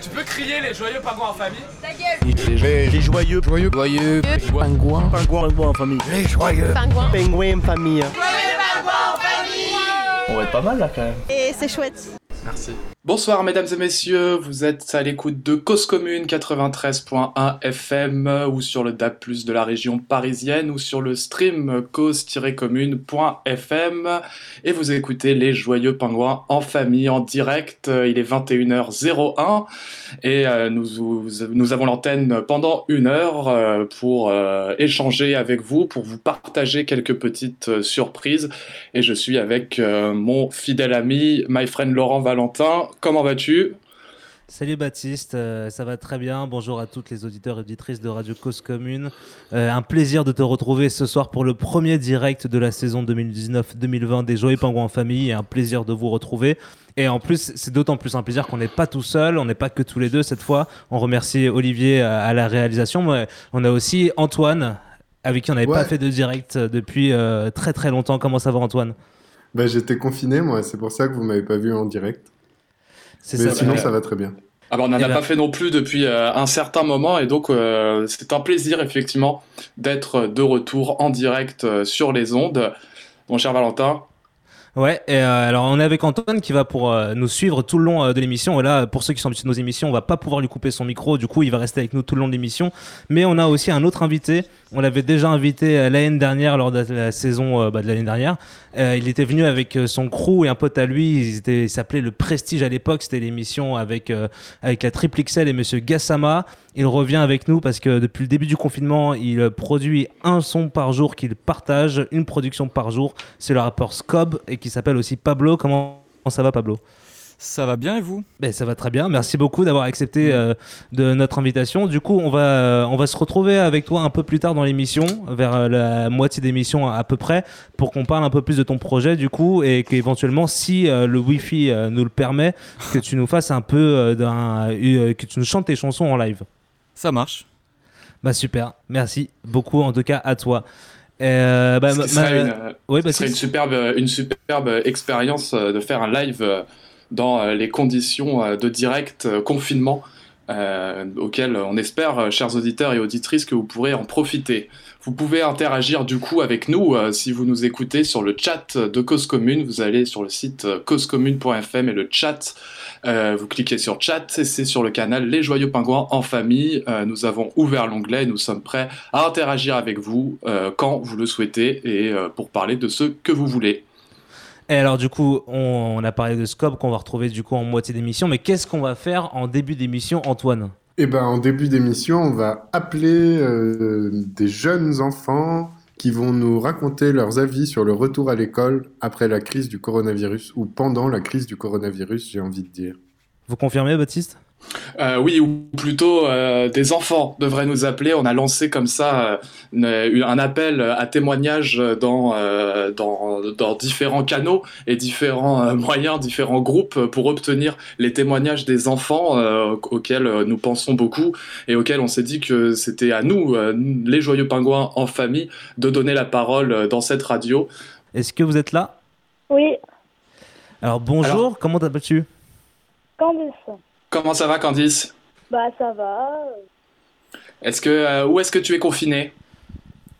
Tu peux crier les joyeux pingouins en famille Ta gueule Les, les joyeux, joyeux, joyeux, Pingouin. pingouins, pingouins en famille. Les joyeux. Pingouin Pingouins en famille. On va être pas mal là quand même. Et c'est chouette. Merci. Bonsoir mesdames et messieurs, vous êtes à l'écoute de Cause Commune 93.1 FM ou sur le DAB+, de la région parisienne ou sur le stream cause-commune.fm et vous écoutez les joyeux pingouins en famille en direct, il est 21h01 et euh, nous, nous avons l'antenne pendant une heure euh, pour euh, échanger avec vous, pour vous partager quelques petites surprises. Et je suis avec mon fidèle ami, my friend Laurent Valentin comment vas-tu? Salut Baptiste, euh, ça va très bien. Bonjour à toutes les auditeurs et auditrices de Radio Cause Commune. Euh, un plaisir de te retrouver ce soir pour le premier direct de la saison 2019-2020 des Joyeux Pingouins en famille et un plaisir de vous retrouver. Et en plus, c'est d'autant plus un plaisir qu'on n'est pas tout seul, on n'est pas que tous les deux cette fois. On remercie Olivier à, à la réalisation. mais on a aussi Antoine, avec qui on n'avait Ouais. pas fait de direct depuis euh, très très longtemps. Comment ça va Antoine? Bah, j'étais confiné, moi, c'est pour ça que vous m'avez pas vu en direct. C'est Mais ça. sinon, ça va très bien. Ah bah on n'en Eh a ben- pas fait non plus depuis euh, un certain moment et donc euh, c'est un plaisir effectivement d'être de retour en direct euh, sur les ondes. Mon cher Valentin, Ouais, euh, alors on est avec Antoine qui va pour euh, nous suivre tout le long euh, de l'émission. Et là, pour ceux qui sont habitués de nos émissions, on va pas pouvoir lui couper son micro. Du coup, il va rester avec nous tout le long de l'émission. Mais on a aussi un autre invité. On l'avait déjà invité l'année dernière lors de la saison bah, de l'année dernière. Il était venu avec son crew et un pote à lui. Il s'appelait Le Prestige à l'époque. C'était l'émission avec avec la Triple XL et Monsieur Gassama. Il revient avec nous parce que depuis le début du confinement, il produit un son par jour qu'il partage, une production par jour. C'est le rappeur Scob et qui s'appelle aussi Pablo. Comment ça va, Pablo? Ça va bien et vous? Ben, ça va très bien. Merci beaucoup d'avoir accepté euh, de notre invitation. Du coup, on va, euh, on va se retrouver avec toi un peu plus tard dans l'émission, vers euh, la moitié d'émission à, à peu près, pour qu'on parle un peu plus de ton projet, du coup, et qu'éventuellement, si le Wi-Fi nous le permet, que tu nous fasses un peu d'un, que tu nous chantes tes chansons en live. Ça marche. Bah super, merci beaucoup en tout cas à toi. Euh, bah, ma- serait une, Oui, ce serait une Baptiste superbe, une superbe expérience euh, de faire un live euh, dans euh, les conditions de direct confinement euh, auxquelles on espère, chers auditeurs et auditrices, que vous pourrez en profiter. Vous pouvez interagir du coup avec nous euh, si vous nous écoutez sur le chat de Cause Commune. Vous allez sur le site causecommune.fm et le chat, euh, vous cliquez sur chat et c'est sur le canal Les Joyeux Pingouins en famille. Euh, nous avons ouvert l'onglet, nous sommes prêts à interagir avec vous euh, quand vous le souhaitez et euh, pour parler de ce que vous voulez. Et alors du coup, on, on a parlé de Scope qu'on va retrouver du coup en moitié d'émission, mais qu'est-ce qu'on va faire en début d'émission, Antoine? Et ben, en début d'émission, on va appeler euh, des jeunes enfants qui vont nous raconter leurs avis sur le retour à l'école après la crise du coronavirus ou pendant la crise du coronavirus, j'ai envie de dire. Vous confirmez, Baptiste? Euh, oui, ou plutôt euh, des enfants devraient nous appeler. On a lancé comme ça euh, une- un appel à témoignages dans, euh, dans, dans différents canaux et différents euh, moyens, différents groupes pour obtenir les témoignages des enfants euh, auxquels nous pensons beaucoup et auxquels on s'est dit que c'était à nous, euh, les joyeux pingouins en famille, de donner la parole dans cette radio. Est-ce que vous êtes là? Oui, Alors bonjour, Alors- comment t'appelles-tu? Candice. Comment ça va, Candice? Bah ça va. Est-ce que euh, où est-ce que tu es confiné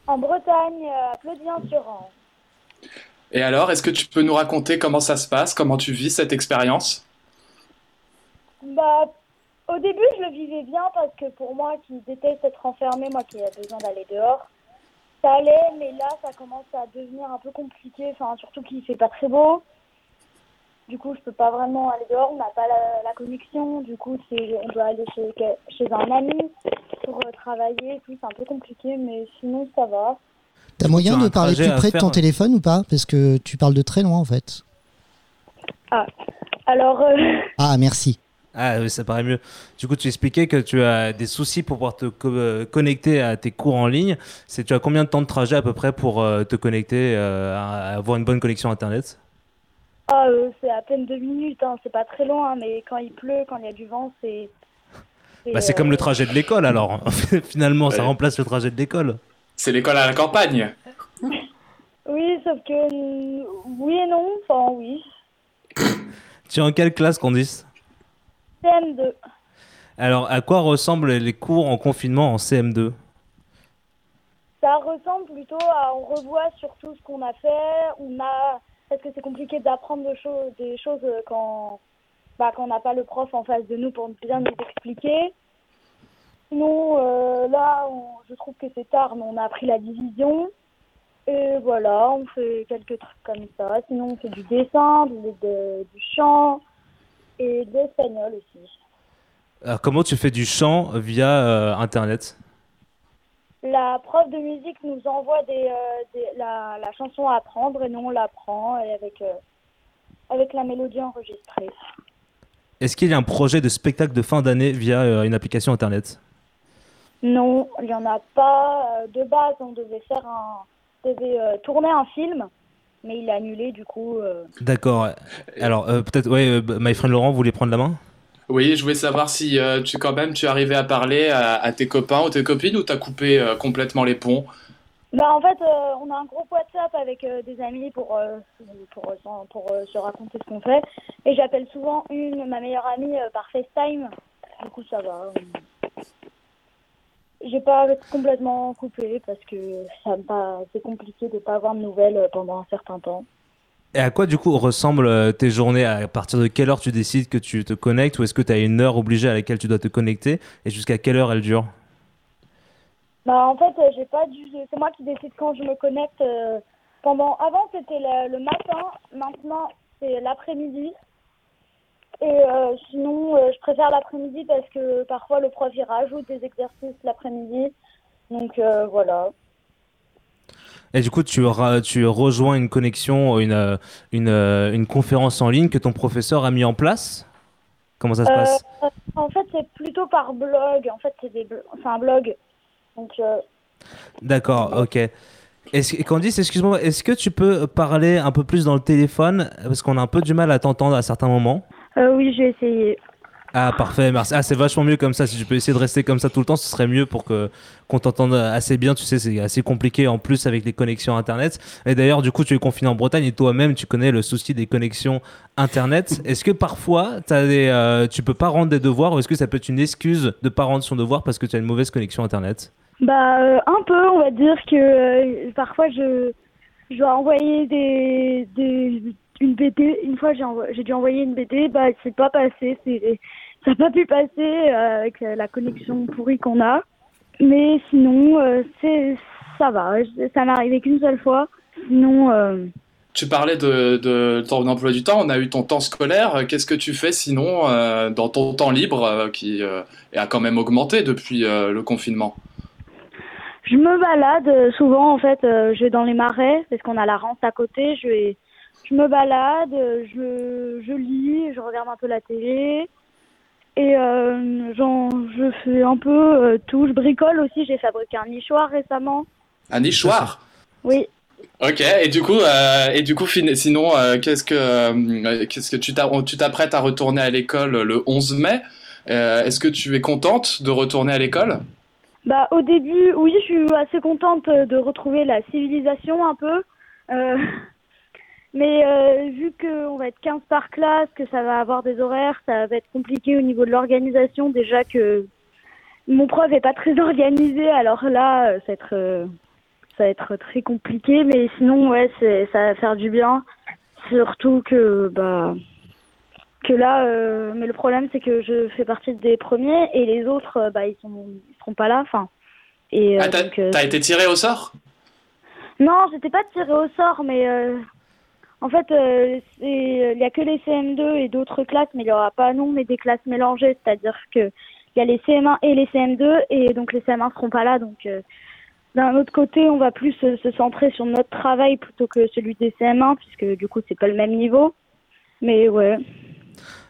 En Bretagne, à Plodien-sur-An. Et alors, est-ce que tu peux nous raconter comment ça se passe, comment tu vis cette expérience? Bah au début je le vivais bien parce que pour moi qui déteste être enfermé, moi qui ai besoin d'aller dehors, ça allait, mais là ça commence à devenir un peu compliqué, enfin surtout qu'il fait pas très beau. Du coup, je peux pas vraiment aller dehors, on n'a pas la, la connexion. Du coup, c'est, on doit aller chez, chez un ami pour euh, travailler. C'est un peu compliqué, mais sinon ça va. T'as moyen Tu as de parler plus près de ton téléphone ou pas? Parce que tu parles de très loin en fait. Alors, euh, Ah, merci. Ah oui, ça paraît mieux. Du coup, tu expliquais que tu as des soucis pour pouvoir te co- euh, connecter à tes cours en ligne. C'est tu as combien de temps de trajet à peu près pour euh, te connecter, euh, à avoir une bonne connexion internet? Ah, euh, c'est à peine deux minutes, hein. c'est pas très loin, mais quand il pleut, quand il y a du vent, c'est. Bah, c'est euh, comme le trajet de l'école alors. Finalement, ça remplace le trajet de l'école. C'est l'école à la campagne. Oui, sauf que. euh, Oui et non, enfin oui. Tu es en quelle classe, Candice? CM2. Alors, à quoi ressemblent les cours en confinement en CM2 Ça ressemble plutôt à on revoit surtout ce qu'on a fait. On a parce que c'est compliqué d'apprendre des choses quand bah, quand on n'a pas le prof en face de nous pour bien nous expliquer. Sinon, euh, là, on- je trouve que c'est tard, mais on a appris la division. Et voilà, on fait quelques trucs comme ça. Sinon, on fait du dessin, du, chant et de l'espagnol aussi. Alors, comment tu fais du chant via euh, Internet? La prof de musique nous envoie des, euh, des- la, la chanson à apprendre et nous on l'apprend avec, euh, avec la mélodie enregistrée. Est-ce qu'il y a un projet de spectacle de fin d'année via euh, une application Internet? Non, il n'y en a pas. De base, on devait faire un, devait euh, tourner un film, mais il a annulé du coup. euh. D'accord. Alors, euh, peut-être, ouais, My Friend Laurent, vous voulez prendre la main? Oui, je voulais savoir si euh, tu quand même tu arrivais à parler à, tes copains ou tes copines ou t'as coupé euh, complètement les ponts? Bah, en fait, euh, on a un groupe WhatsApp avec des amis pour, pour, se raconter ce qu'on fait. Et j'appelle souvent une, ma meilleure amie, par FaceTime. Du coup, ça va. J'ai pas complètement coupé parce que ça me c'est compliqué de pas avoir de nouvelles pendant un certain temps. Et à quoi du coup ressemblent euh, tes journées? À partir de quelle heure tu décides que tu te connectes ou est-ce que tu as une heure obligée à laquelle tu dois te connecter? Et jusqu'à quelle heure elle dure? Bah, en fait, euh, j'ai pas dû. C'est moi qui décide quand je me connecte. euh, pendant. Avant, c'était le, matin. Maintenant, c'est l'après-midi. Et sinon, je préfère l'après-midi parce que parfois le prof il rajoute des exercices l'après-midi. Donc voilà. Et du coup, tu, tu rejoins une connexion, une, euh, une, euh, une conférence en ligne que ton professeur a mis en place? Comment ça se passe? Euh, en fait, c'est plutôt par blog. En fait, c'est blo- un blog. Donc euh, D'accord, ok. Est-ce Candice, excuse-moi, est-ce que tu peux parler un peu plus dans le téléphone? Parce qu'on a un peu du mal à t'entendre à certains moments. euh, oui, j'ai essayé. Ah, parfait, merci. Ah, c'est vachement mieux comme ça. Si tu peux essayer de rester comme ça tout le temps, ce serait mieux pour que qu'on t'entende assez bien. Tu sais, c'est assez compliqué en plus avec les connexions Internet. Et d'ailleurs, du coup, tu es confiné en Bretagne et toi-même, tu connais le souci des connexions Internet. Est-ce que parfois, as des, euh, tu peux pas rendre des devoirs ou est-ce que ça peut être une excuse de pas rendre son devoir parce que tu as une mauvaise connexion Internet? Bah, euh, un peu, on va dire que euh, parfois je, je dois envoyer des, des, une BD. Une fois, j'ai envo- dû envoyer une BD, bah, c'est pas passé, c'est, ça n'a pas pu passer euh, avec la connexion pourrie qu'on a. Mais sinon, euh, c'est, ça va, ça m'est arrivé qu'une seule fois. Sinon, euh, Tu parlais de, de ton emploi du temps, on a eu ton temps scolaire. Qu'est-ce que tu fais sinon dans ton temps libre qui a quand même augmenté depuis le confinement? Je me balade souvent en fait, je vais dans les marais parce qu'on a la rente à côté, je vais je me balade, je, je lis, je regarde un peu la télé et euh, je fais un peu euh, tout, je bricole aussi, j'ai fabriqué un nichoir récemment. Un nichoir? Oui. Ok, et du coup, euh, et du coup sinon, qu'est-ce que, qu'est-ce que tu t'a- tu t'apprêtes à retourner à l'école le 11 mai? Est-ce que tu es contente de retourner à l'école? Bah au début, oui, je suis assez contente de retrouver la civilisation un peu. Mais euh, vu qu'on va être 15 par classe, que ça va avoir des horaires, ça va être compliqué au niveau de l'organisation. Déjà que mon prof est pas très organisé, alors là, euh, ça va être, euh, ça va être très compliqué. Mais sinon, ouais, c'est, ça va faire du bien. Surtout que, bah, que là, euh, mais le problème c'est que je fais partie des premiers et les autres, bah, ils sont, ils seront pas là. Enfin, et Ah, t'as été tiré au sort? Non, j'étais pas tirée au sort, mais en fait, euh, c'est- il y a que les CM2 et d'autres classes, mais il y aura pas non, mais des classes mélangées, c'est-à-dire que il y a les CM1 et les CM2 et donc les CM1 seront pas là, donc. euh, d'un autre côté, on va plus se, centrer sur notre travail plutôt que celui des CM1, puisque du coup, c'est pas le même niveau. Mais ouais.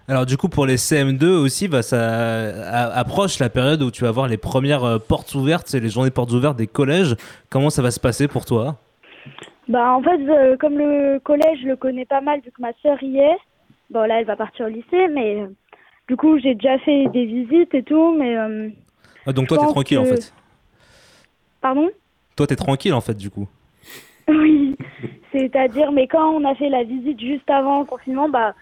Alors du coup pour les CM2 aussi, bah, ça approche la période où tu vas voir les premières euh, portes ouvertes, c'est les journées portes ouvertes des collèges. Comment ça va se passer pour toi? Bah en fait, euh, comme le collège, je le connais pas mal vu que ma sœur y est. Bon là, elle va partir au lycée, mais euh, du coup, j'ai déjà fait des visites et tout, mais euh, Ah, Donc toi t'es tranquille en fait. pardon? Toi t'es tranquille en fait du coup. Oui, c'est-à-dire, mais quand on a fait la visite juste avant le confinement, bah,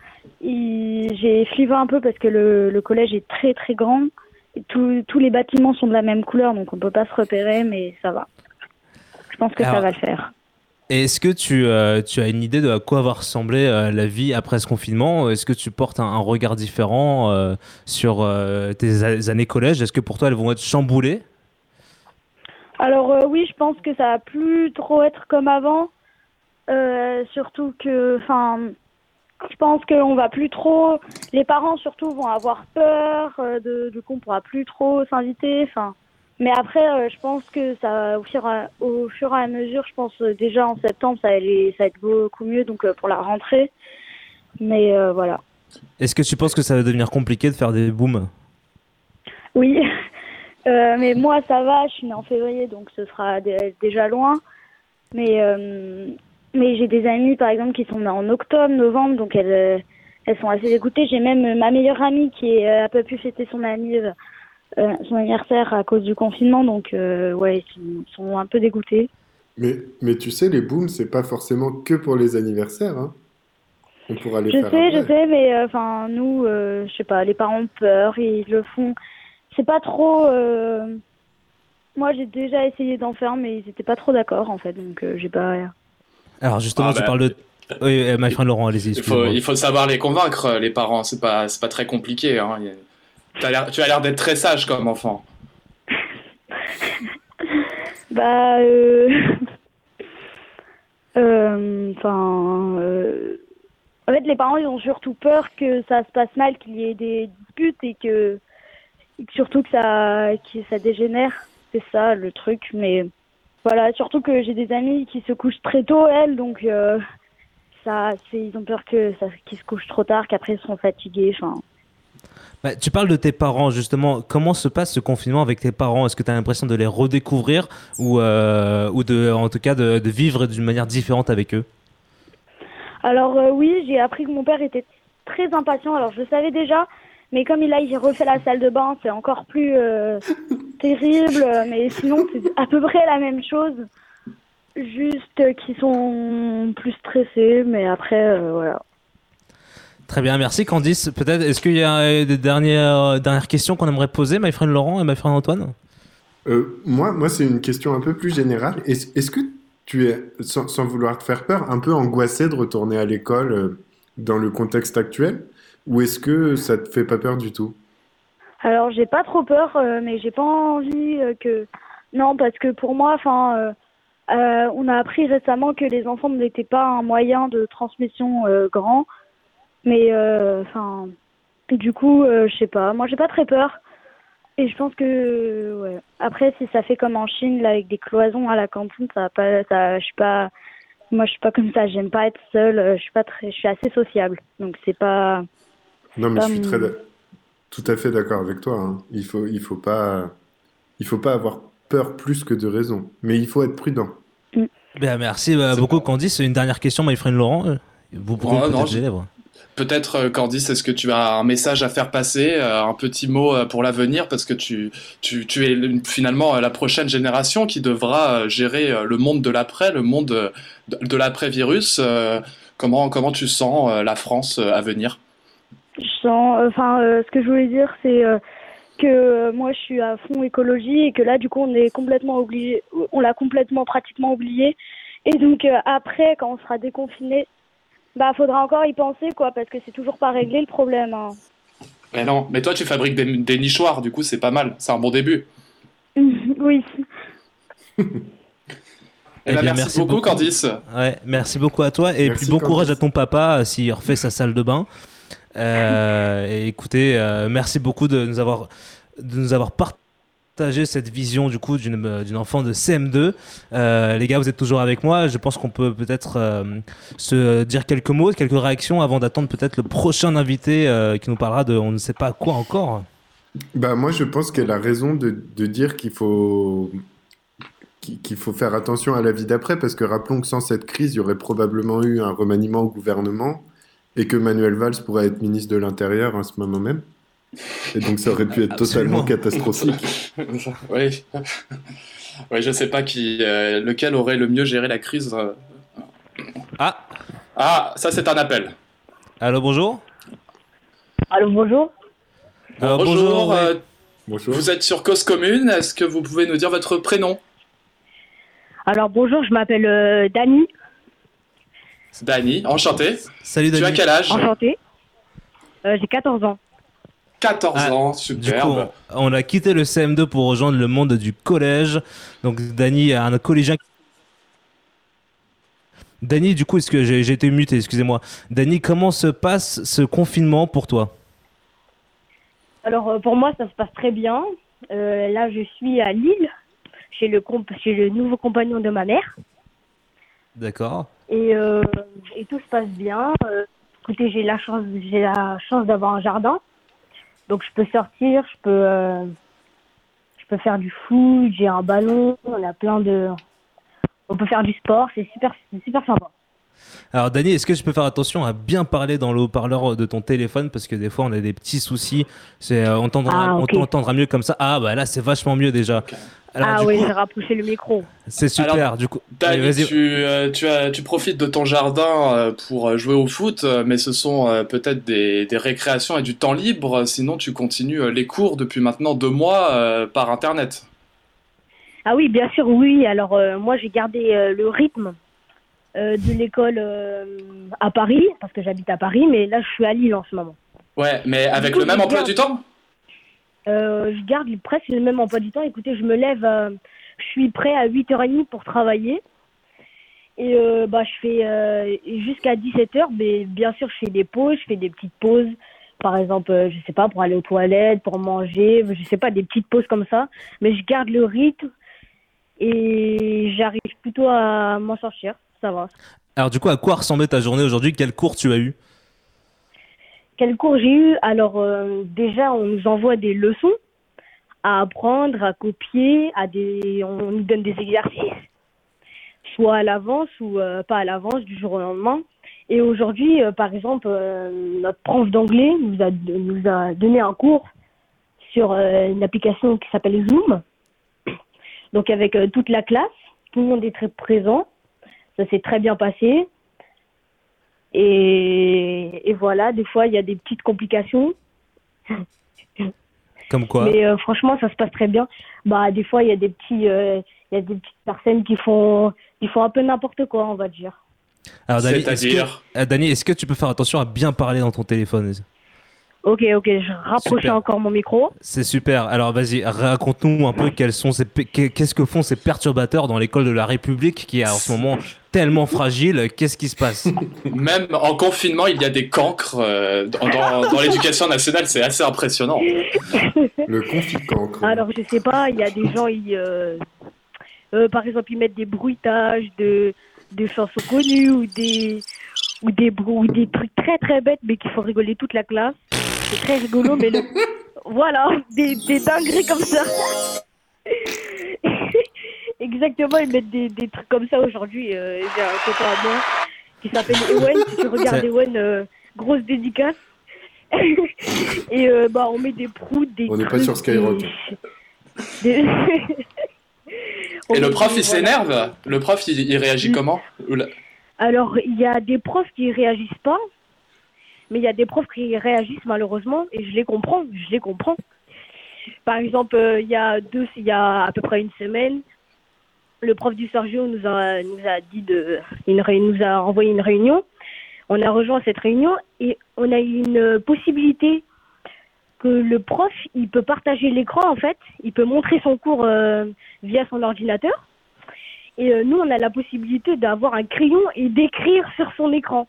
il- j'ai flippé un peu parce que le, le collège est très très grand tous tous les bâtiments sont de la même couleur, donc on peut pas se repérer, mais ça va. Je pense que ça va le faire. Est-ce que tu, euh, tu as une idée de à quoi va ressembler euh, la vie après ce confinement? Est-ce que tu portes un, regard différent euh, sur tes années collège? Est-ce que pour toi elles vont être chamboulées? Alors oui, je pense que ça va plus trop être comme avant. Surtout que, enfin, je pense qu'on va plus trop. Les parents surtout vont avoir peur de, de qu'on pourra plus trop s'inviter. Enfin, mais après, euh, je pense que ça, au fur, à- au fur et à mesure, je pense euh, déjà en septembre, ça va, aller- ça va être beaucoup mieux. Donc euh, pour la rentrée. Mais euh, voilà. Est-ce que tu penses que ça va devenir compliqué de faire des booms? Oui, Euh, mais moi ça va, je suis née en février, donc ce sera dé- déjà loin. Mais, euh, mais j'ai des amies par exemple qui sont nées en octobre, novembre, donc elles, elles sont assez dégoûtées. J'ai même ma meilleure amie qui euh, a pas pu fêter son, anniv- euh, son anniversaire à cause du confinement, donc euh, ouais, ils sont, un peu dégoûtés. Mais, mais tu sais, les booms, c'est pas forcément que pour les anniversaires. Hein. On pourra les Je faire sais, je sais, mais euh, enfin nous, euh, je sais pas, les parents ont peur, ils le font. C'est pas trop. euh, Moi, j'ai déjà essayé d'en faire, mais ils étaient pas trop d'accord en fait, donc euh, j'ai pas. Alors justement, Ah, tu bah, parles de... Oui, Laurent, allez-y. Il faut, il faut savoir les convaincre, les parents. C'est pas, c'est pas très compliqué. Hein. Tu as l'air d'être très sage comme enfant. Bah, euh... euh, enfin, euh, en fait, les parents ils ont surtout peur que ça se passe mal, qu'il y ait des disputes et que et surtout que ça, que ça dégénère. C'est ça le truc, mais voilà, surtout que j'ai des amis qui se couchent très tôt, elles, donc euh, ça, ils ont peur que ça, qu'ils se couchent trop tard, qu'après ils seront fatigués. Enfin, Bah, tu parles de tes parents, justement. Comment se passe ce confinement avec tes parents? Est-ce que tu as l'impression de les redécouvrir ou, euh, ou de, en tout cas de, de vivre d'une manière différente avec eux? Alors euh, oui, j'ai appris que mon père était très impatient. Alors je le savais déjà, mais comme il a il refait la salle de bain, c'est encore plus euh, terrible. Mais sinon, c'est à peu près la même chose. Juste qu'ils sont plus stressés, mais après, voilà. Très bien, merci Candice. Peut-être, est-ce qu'il y a euh, des dernières, dernières questions qu'on aimerait poser, my friend Laurent et my friend Antoine? Euh, moi, moi c'est une question un peu plus générale. Est-ce que tu es, sans, sans vouloir te faire peur, un peu angoissé de retourner à l'école euh, dans le contexte actuel? Ou est-ce que ça te fait pas peur du tout? Alors j'ai pas trop peur, euh, mais j'ai pas envie euh, que. Non, parce que pour moi, enfin, euh, euh, on a appris récemment que les enfants n'étaient pas un moyen de transmission euh, grand, mais euh, enfin, du coup, euh, je sais pas. Moi, j'ai pas très peur, et je pense que, ouais. Après, si ça fait comme en Chine, là, avec des cloisons à la cantine, ça va pas, ça, je suis pas. Moi, je suis pas comme ça. J'aime pas être seule. euh, Je suis pas très, je suis assez sociable, donc c'est pas. Non, mais pas je suis très, tout à fait d'accord avec toi. hein. Il faut, il faut pas, il faut pas avoir peur plus que de raison, mais il faut être prudent. Ben, Merci beaucoup bon. Candice. Une dernière question, my friend Laurent. Vous pouvez Oh, non, les lèvres. Peut-être, euh, Candice, est-ce que tu as un message à faire passer, euh, un petit mot euh, pour l'avenir, parce que tu, es le- finalement la prochaine génération qui devra gérer le monde de l'après, le monde de, l'après-virus. Comment, comment tu sens la France à venir? Je sens, enfin, ce que je voulais dire, c'est que moi, je suis à fond écologie et que là, du coup, on est complètement obligé, on l'a complètement, pratiquement oublié. Et donc après, quand on sera déconfiné, bah, faudra encore y penser, quoi, parce que c'est toujours pas réglé le problème. hein. Mais non, mais toi tu fabriques des, des nichoirs, du coup c'est pas mal, c'est un bon début. oui. Eh Eh ben, bien, merci, merci beaucoup, beaucoup. Candice. Ouais, merci beaucoup à toi et Merci, puis bon courage à ton papa euh, s'il refait sa salle de bain. Euh, et écoutez, euh, merci beaucoup de nous avoir de nous avoir partagé cette vision du coup d'une euh, enfant de CM2. Euh, les gars, vous êtes toujours avec moi. Je pense qu'on peut peut-être euh, se dire quelques mots, quelques réactions avant d'attendre peut-être le prochain invité qui nous parlera de on ne sait pas quoi encore. Bah, moi, je pense qu'elle a raison de, dire qu'il faut, qu'il faut faire attention à la vie d'après, parce que rappelons que sans cette crise, il y aurait probablement eu un remaniement au gouvernement et que Manuel Valls pourrait être ministre de l'Intérieur à ce moment même. Et donc, ça aurait pu être Absolument. totalement catastrophique. oui. oui, je sais pas qui, euh, lequel aurait le mieux géré la crise. euh. Ah, Ah, ça c'est un appel. allô, bonjour. Allô, bonjour. Alors, bonjour, bonjour, euh, Bonjour. Vous êtes sur Cause Commune, est-ce que vous pouvez nous dire votre prénom? Alors bonjour, je m'appelle euh, Dani. Dani, enchanté. Salut Tu Dani. as quel âge? Enchantée. Euh, J'ai 14 ans. 14 Ah, ans, Du coup, superbe. on, a quitté le CM2 pour rejoindre le monde du collège. Donc Dani, un collégien. Dani, du coup, est-ce que j'ai été muté, excusez-moi. Dani, comment se passe ce confinement pour toi? Alors euh, pour moi, ça se passe très bien. Euh, là, je suis à Lille, chez le, comp- chez le nouveau compagnon de ma mère. D'accord. Et, euh, et tout se passe bien. Euh, écoutez, j'ai la chance, j'ai la chance d'avoir un jardin. Donc je peux sortir, je peux, euh, je peux faire du foot, j'ai un ballon, on a plein de... On peut faire du sport, c'est super, c'est super sympa. Alors Dani, est-ce que tu peux faire attention à bien parler dans le haut-parleur de ton téléphone? Parce que des fois on a des petits soucis. C'est euh, on t'entendra Ah, t'entendra mieux comme ça. Ah bah là c'est vachement mieux déjà. Alors, ah oui, j'ai rapproché le micro. c'est super. Alors, du coup, Dani, vas-y. tu, euh, tu, as, tu profites de ton jardin euh, pour jouer au foot, mais ce sont euh, peut-être des, des récréations et du temps libre, sinon tu continues les cours depuis maintenant deux mois euh, par Internet. Ah oui, bien sûr, oui. Alors euh, moi, j'ai gardé euh, le rythme de l'école euh, à Paris, parce que j'habite à Paris, mais là, je suis à Lille en ce moment. Ouais, mais avec coup, le même emploi garde- du temps? Euh, je garde presque le même emploi du temps. Écoutez, je me lève, euh, je suis prêt à 8h30 pour travailler. Et euh, bah, je fais euh, jusqu'à 17h, mais bien sûr, je fais des pauses, je fais des petites pauses. Par exemple, euh, je sais pas, pour aller aux toilettes, pour manger, je sais pas, des petites pauses comme ça. Mais je garde le rythme et j'arrive plutôt à m'en sortir. Ça va. Alors du coup, à quoi ressemblait ta journée aujourd'hui? Quel cours tu as eu? Quel cours j'ai eu? Alors euh, déjà, on nous envoie des leçons à apprendre, à copier, à des, on nous donne des exercices, soit à l'avance ou euh, pas à l'avance du jour au lendemain. Et aujourd'hui, euh, par exemple, euh, notre prof d'anglais nous a, nous a donné un cours sur une application qui s'appelle Zoom. Donc avec toute la classe, tout le monde est très présent. Ça s'est très bien passé. Et, et voilà, des fois, il y a des petites complications. Comme quoi Mais euh, franchement, ça se passe très bien. Bah, des fois, il y a des petits, euh, il y a des petites personnes qui font, qui font un peu n'importe quoi, on va dire. Alors Dani, est-ce C'est-à-dire que, euh, Dani, est-ce que tu peux faire attention à bien parler dans ton téléphone Ok, ok, je rapproche Super. encore mon micro. C'est super. Alors vas-y, raconte-nous un peu quels sont ces, qu'est-ce que font ces perturbateurs dans l'école de la République qui est en ce moment tellement fragile. Qu'est-ce qui se passe? Même en confinement, il y a des cancres euh, dans, dans- dans l'éducation nationale, c'est assez impressionnant. Le conflit cancre. Alors, je sais pas, il y a des gens, ils, euh, euh, par exemple, ils mettent des bruitages de, de chansons connues ou des, ou des, ou des trucs très très bêtes, mais qui font rigoler toute la classe. C'est très rigolo, mais le... voilà, des, des dingueries comme ça. Exactement, ils mettent des, des trucs comme ça aujourd'hui. Euh, J'ai un copain à moi qui s'appelle Ewen. Si tu regardes Ewen, euh, grosse dédicace. Et euh, bah, on met des proutes, des On n'est pas sur Skyrock. des- Et le prof, des- il s'énerve? Le prof, il, il réagit comment? Alors, il y a des profs qui réagissent pas, mais il y a des profs qui réagissent malheureusement, et je les comprends, je les comprends. Par exemple, euh, il y a deux, il y a à peu près une semaine, le prof du Sergio nous a, nous a dit de, ré- nous a envoyé une réunion. On a rejoint cette réunion et on a eu une possibilité que le prof, il peut partager l'écran en fait, il peut montrer son cours euh, via son ordinateur. Et euh, nous, on a la possibilité d'avoir un crayon et d'écrire sur son écran.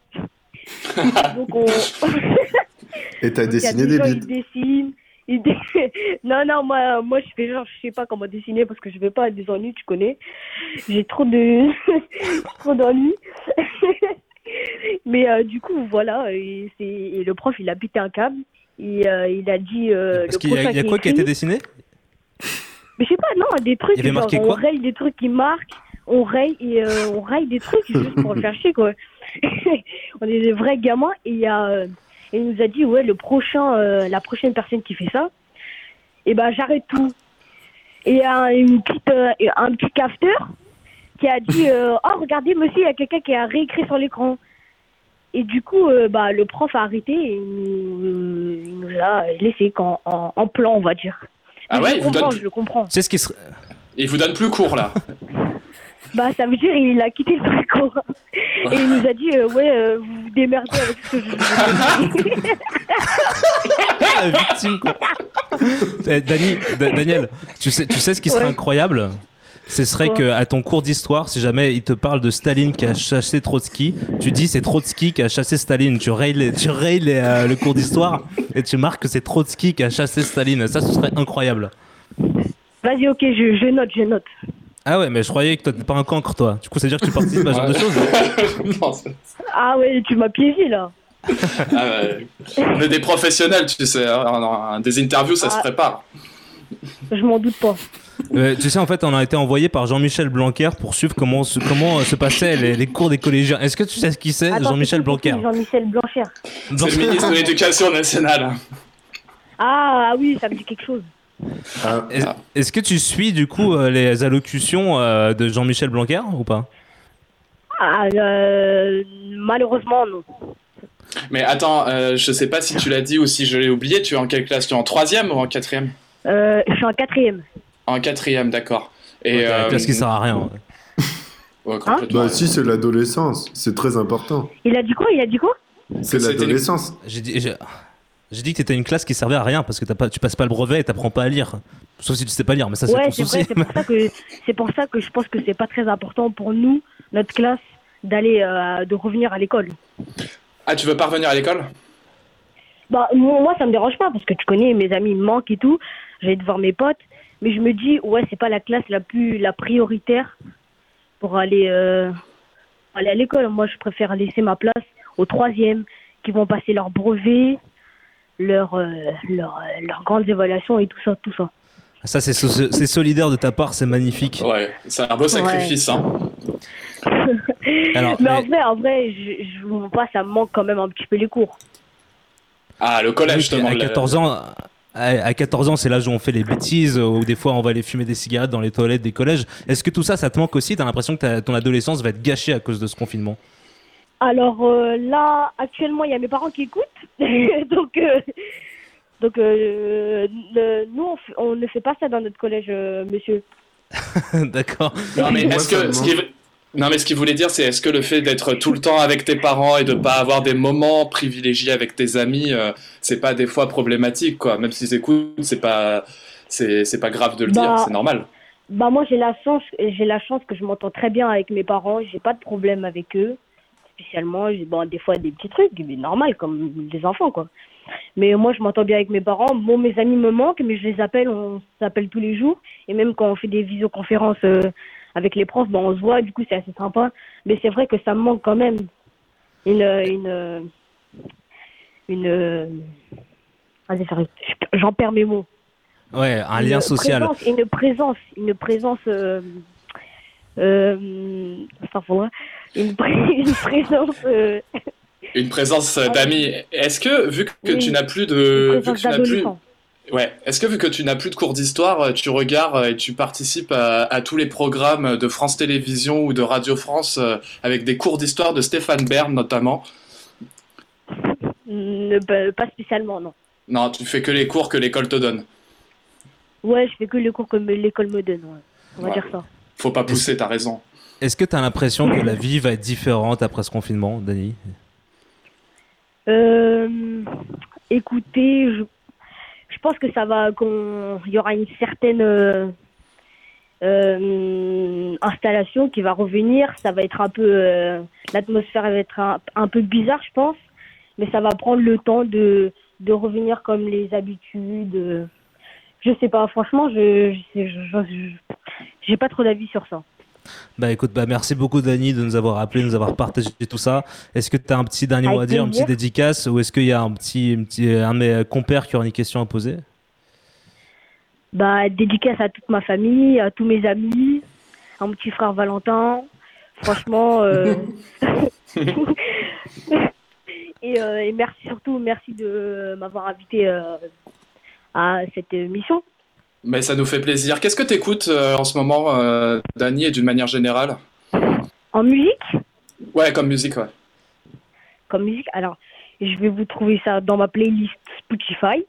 Donc on. Et t'as dessiné des bites. Dessinent. dé- non, non, moi, moi, je fais genre, je sais pas comment dessiner parce que je vais pas à des ennuis, tu connais. J'ai trop de. trop d'ennuis. Mais euh, du coup, voilà. Et, le prof, il a pété un câble. Et euh, il a dit. euh, Parce qu'il y a, prochain il y a qui quoi qui a été dessiné? Mais je sais pas, non, des trucs, Il y avait genre, marqué on raye des trucs qui marquent, on raye et euh, on raye des trucs juste pour le faire chier, quoi. on est des vrais gamins et il y a, euh, et il nous a dit, ouais, le prochain, euh, la prochaine personne qui fait ça, et ben j'arrête tout. Et il y a une petite, euh, un petit cafeteur qui a dit, euh, oh regardez monsieur, il y a quelqu'un qui a réécrit sur l'écran. Et du coup, euh, bah, le prof a arrêté et il nous, il nous a laissé en, en plan, on va dire. Ah ouais, je vous comprends, donne, je comprends. Sais ce qui serait. il vous donne plus cours là. Bah, ça veut dire il a quitté le truc, quoi. Et il nous a dit, euh, ouais, euh, vous vous démerdez avec ce que je vous ai dit. La victime, quoi. Eh, Dani, Da- Daniel, tu sais, tu sais ce qui serait Ouais. incroyable? Ce serait que à ton cours d'histoire, si jamais il te parle de Staline qui a chassé Trotsky, tu dis c'est Trotsky qui a chassé Staline. Tu rayes, les- tu rayes les, euh, le cours d'histoire et tu marques que c'est Trotsky qui a chassé Staline. Ça, ce serait incroyable. Vas-y, ok, je, je note, je note. Ah ouais, mais je croyais que toi t'es pas un cancre, toi. Du coup, ça veut dire que tu participes à ce genre de choses. Non, c'est- Ah ouais, tu m'as piégé, là. ah ouais. On est des professionnels, tu sais. hein, Des interviews, ça se Ah. prépare. Je m'en doute pas. Euh, tu sais, en fait, on a été envoyé par Jean-Michel Blanquer pour suivre comment se, comment euh, se passaient les, les cours des collégiens. Est-ce que tu sais ce qui c'est, Attends, Jean-Michel c'est qui, Blanquer Jean-Michel Blancher. C'est le ministre de l'Éducation nationale. Ah, ah oui, ça me dit quelque chose. Ah, Est- Est-ce que tu suis du coup euh, les allocutions euh, de Jean-Michel Blanquer ou pas? Ah, euh, malheureusement, non. Mais attends, euh, je sais pas si tu l'as dit ou si je l'ai oublié. Tu es en quelle classe? Tu es en troisième ou en quatrième? Euh, je suis en quatrième. En quatrième, d'accord. Et La euh, classe qui sert à rien. ouais. ouais, complètement. bah si, c'est l'adolescence. C'est très important. Il a dit quoi? Il a dit quoi? C'est l'adolescence. J'ai dit, j'ai dit que t'étais une classe qui servait à rien parce que t'as pas, tu passes pas le brevet et t'apprends pas à lire. Sauf si tu sais pas lire, mais ça c'est Ouais, ton c'est souci. vrai, c'est pour ça que c'est pour ça que je pense que c'est pas très important pour nous, notre classe, d'aller euh, de revenir à l'école. Ah, tu veux pas revenir à l'école? Bah moi, moi, ça me dérange pas parce que tu connais mes amis me manquent et tout. J'ai de voir mes potes, mais je me dis ouais c'est pas la classe la plus la prioritaire pour aller euh, aller à l'école. Moi je préfère laisser ma place aux troisièmes qui vont passer leur brevet, leur euh, leur euh, leurs grandes évaluations et tout ça tout ça. Ça c'est so- c'est solidaire de ta part, c'est magnifique. Ouais, c'est un beau sacrifice. Hein. Alors, mais, en vrai en vrai je, je vous mens pas ça me manque quand même un petit peu les cours. Ah, le collège, Oui, justement. à le- 14 ans, à à 14 ans, c'est l'âge où on fait les bêtises, ou des fois on va aller fumer des cigarettes dans les toilettes des collèges. Est-ce que tout ça, ça te manque aussi? T'as l'impression que ton adolescence va être gâchée à cause de ce confinement? Alors euh, là, actuellement, il y a mes parents qui écoutent. donc, euh, donc euh, le- nous, on, ne fait pas ça dans notre collège, euh, monsieur. D'accord. Non, mais est-ce que. Ce qui... Non, mais ce qu'il voulait dire, c'est est-ce que le fait d'être tout le temps avec tes parents et de pas avoir des moments privilégiés avec tes amis, euh, c'est pas des fois problématique, quoi. Même s'ils écoutent, c'est pas. C'est c'est pas grave de le Bah, dire, c'est normal. Bah moi, j'ai la chance, j'ai la chance que je m'entends très bien avec mes parents. J'ai pas de problème avec eux, spécialement. Bon, des fois des petits trucs, mais normal comme des enfants, quoi. Mais moi, je m'entends bien avec mes parents. Bon, mes amis me manquent, mais je les appelle, on s'appelle tous les jours. Et même quand on fait des visioconférences euh, avec les profs, ben, on se voit, du coup, c'est assez sympa. Mais c'est vrai que ça me manque quand même une. une, une ça reste- j'en perds mes mots. Ouais, un Une lien social. présence- une présence, une présence. Euh, euh, enfin, faudra- une, pré- une présence. euh, Une présence euh, d'amis. Est-ce que, vu que Oui, tu n'as plus de. Vu que présence tu n'as plus. d'adolescent. Ouais. Est-ce que vu que tu n'as plus de cours d'histoire, euh, tu regardes euh, et tu participes à, à tous les programmes de France Télévisions ou de Radio France euh, avec des cours d'histoire de Stéphane Bern notamment? Ne- bah, pas spécialement, non. Non, tu fais que les cours que l'école te donne. Ouais, je fais que le cours que l'école me donne. ouais. On va Ouais. dire ça. Faut pas pousser, t'as raison. Est-ce que t'as l'impression que la vie va être différente après ce confinement, Dani? Euh, écoutez, je, je pense que ça va, qu'on, il y aura une certaine euh, euh, installation qui va revenir. Ça va être un peu, euh, l'atmosphère va être un, un peu bizarre, je pense, mais ça va prendre le temps de, de revenir comme les habitudes. Euh. Je sais pas, franchement, je, j'ai pas trop d'avis sur ça. Bah écoute, bah merci beaucoup Dani de nous avoir appelé, de nous avoir partagé tout ça. Est-ce que tu as un petit dernier mot à dire, une plaisir. petite dédicace, ou est-ce qu'il y a un petit, un petit, un de mes compères qui aura une question à poser? Bah, dédicace à toute ma famille, à tous mes amis, à mon petit frère Valentin. Franchement, euh, et, euh, et merci surtout, merci de m'avoir invité euh, à cette émission. Mais ça nous fait plaisir. Qu'est-ce que t'écoutes euh, en ce moment, euh, Dani, et d'une manière générale? En musique, Ouais, comme musique, ouais. comme musique, alors je vais vous trouver ça dans ma playlist Spotify.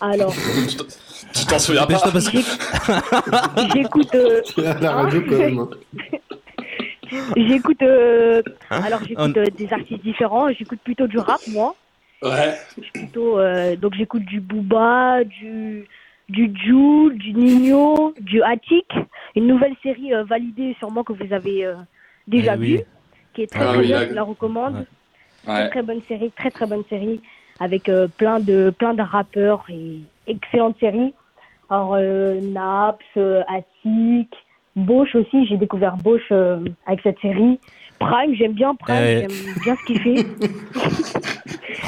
Alors, Tu t'en souviens pas? Parce que- j'écoute. euh, À la radio, quand même. hein. J'écoute. euh, Hein? alors, j'écoute euh, des artistes différents. J'écoute plutôt du rap, moi. Ouais. Plutôt, euh, donc, j'écoute du Booba, du. Du Jul, du Nino, du Attic, une nouvelle série euh, validée sûrement que vous avez euh, déjà Eh oui. vue, qui est très Ah très oui, bien, là- je la recommande. Ouais. Très Ouais. très bonne série, très très bonne série, avec euh, plein de plein de rappeurs et excellente série. Alors euh, Naps, euh, Attic, Bosch aussi, j'ai découvert Bosch euh, avec cette série. Prime, j'aime bien Prime, Eh. j'aime bien ce qu'il fait.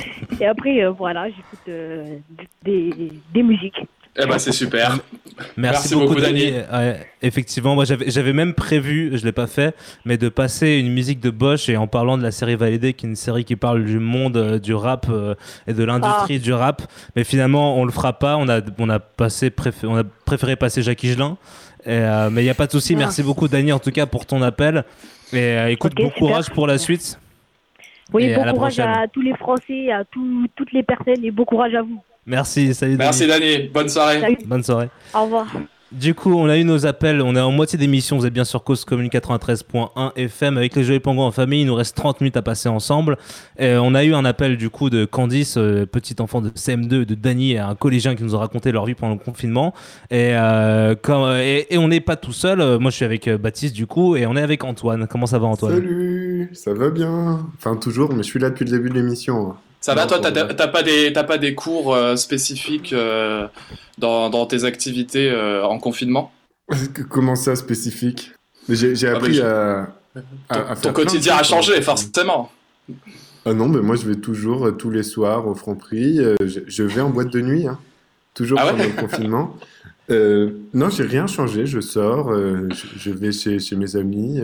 et après euh, voilà, j'écoute euh, des, des musiques. Eh ben, c'est super. Merci, Merci beaucoup, beaucoup, Dani. Ouais, effectivement, moi j'avais même prévu, je l'ai pas fait, mais de passer une musique de Bosch et en parlant de la série Validée, qui est une série qui parle du monde euh, du rap euh, et de l'industrie du rap. Mais finalement, on le fera pas. On a on a passé on a préféré passer Jacques Higelin. Et, euh, mais il y a pas de souci. Ah. Merci beaucoup, Dani, en tout cas pour ton appel. Et euh, écoute, Ok, bon super. courage pour la suite. Oui, Et bon courage prochaine. à tous les Français, à tout- toutes les personnes et bon courage à vous. Merci, salut. Merci, Dani. Dani. Bonne soirée. Salut, Bonne soirée. au revoir. Du coup, on a eu nos appels, on est en moitié d'émission, vous êtes bien sur Cause Commune 93.1 FM avec les Joyeux Pangos en famille, il nous reste 30 minutes à passer ensemble. On a eu un appel du coup de Candice, euh, petit enfant de CM2, de Dany, un collégien qui nous a raconté leur vie pendant le confinement. Et, euh, et on n'est pas tout seul, Euh, moi je suis avec euh, Baptiste du coup, et on est avec Antoine. Comment ça va Antoine? Salut, ça va bien. Enfin, toujours, mais je suis là depuis le début de l'émission. hein. Ça va, toi T'as t'as pas des t'as pas des cours euh, spécifiques euh, dans, dans tes activités euh, en confinement? Comment ça, spécifique? J'ai Ah, appris à, à- Ton, à ton quotidien a changé, forcément. Ah non, mais moi je vais toujours tous les soirs au Franprix. euh, je, je vais en boîte de nuit, hein, toujours Ah ouais pendant le confinement. Euh, non, j'ai rien changé. Je sors, euh, je, je vais chez, chez mes amis.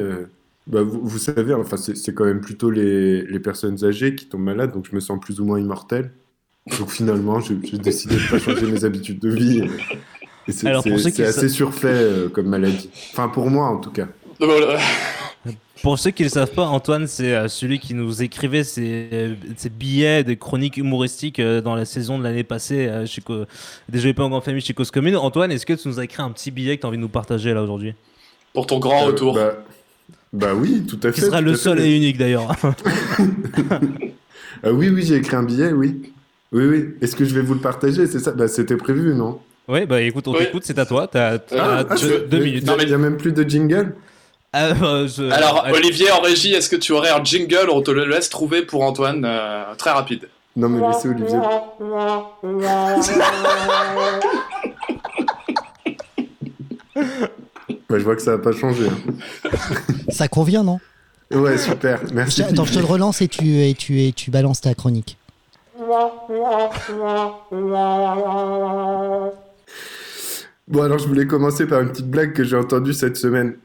Euh, bah, vous, vous savez, enfin, c'est c'est quand même plutôt les, les personnes âgées qui tombent malades, donc je me sens plus ou moins immortel. Donc finalement, j'ai décidé de ne pas changer mes habitudes de vie. Et, et c'est c'est sa- assez surfait euh, comme maladie. Enfin, pour moi en tout cas. Voilà. Pour ceux qui ne le savent pas, Antoine, c'est euh, celui qui nous écrivait ses, ses billets des chroniques humoristiques euh, dans la saison de l'année passée euh, chez Co- des Joyeux Pangos en famille chez Cause Commune. Antoine, est-ce que tu nous as écrit un petit billet que tu as envie de nous partager là aujourd'hui? Pour ton grand Euh, retour. bah, bah oui, tout à fait. Qui sera le fait. seul et unique d'ailleurs. Ah oui, oui, j'ai écrit un billet, oui. Oui, oui. Est-ce que je vais vous le partager? C'est ça? Bah, C'était prévu, non? Oui, bah écoute, on Oui. t'écoute, c'est à toi. T'as t'as Ah, deux, minutes. Non, mais- Il n'y a même plus de jingle Ah, euh, je- Alors, allez. Olivier en régie, est-ce que tu aurais un jingle? On te le laisse trouver pour Antoine, euh, très rapide. Non, mais laissez Olivier. Bah, je vois que ça n'a pas changé. hein. Ça convient, non? Ouais, super. Merci. Je- Attends, je te le relance et tu, et tu, et tu balances ta chronique. Bon, alors je voulais commencer par une petite blague que j'ai entendue cette semaine.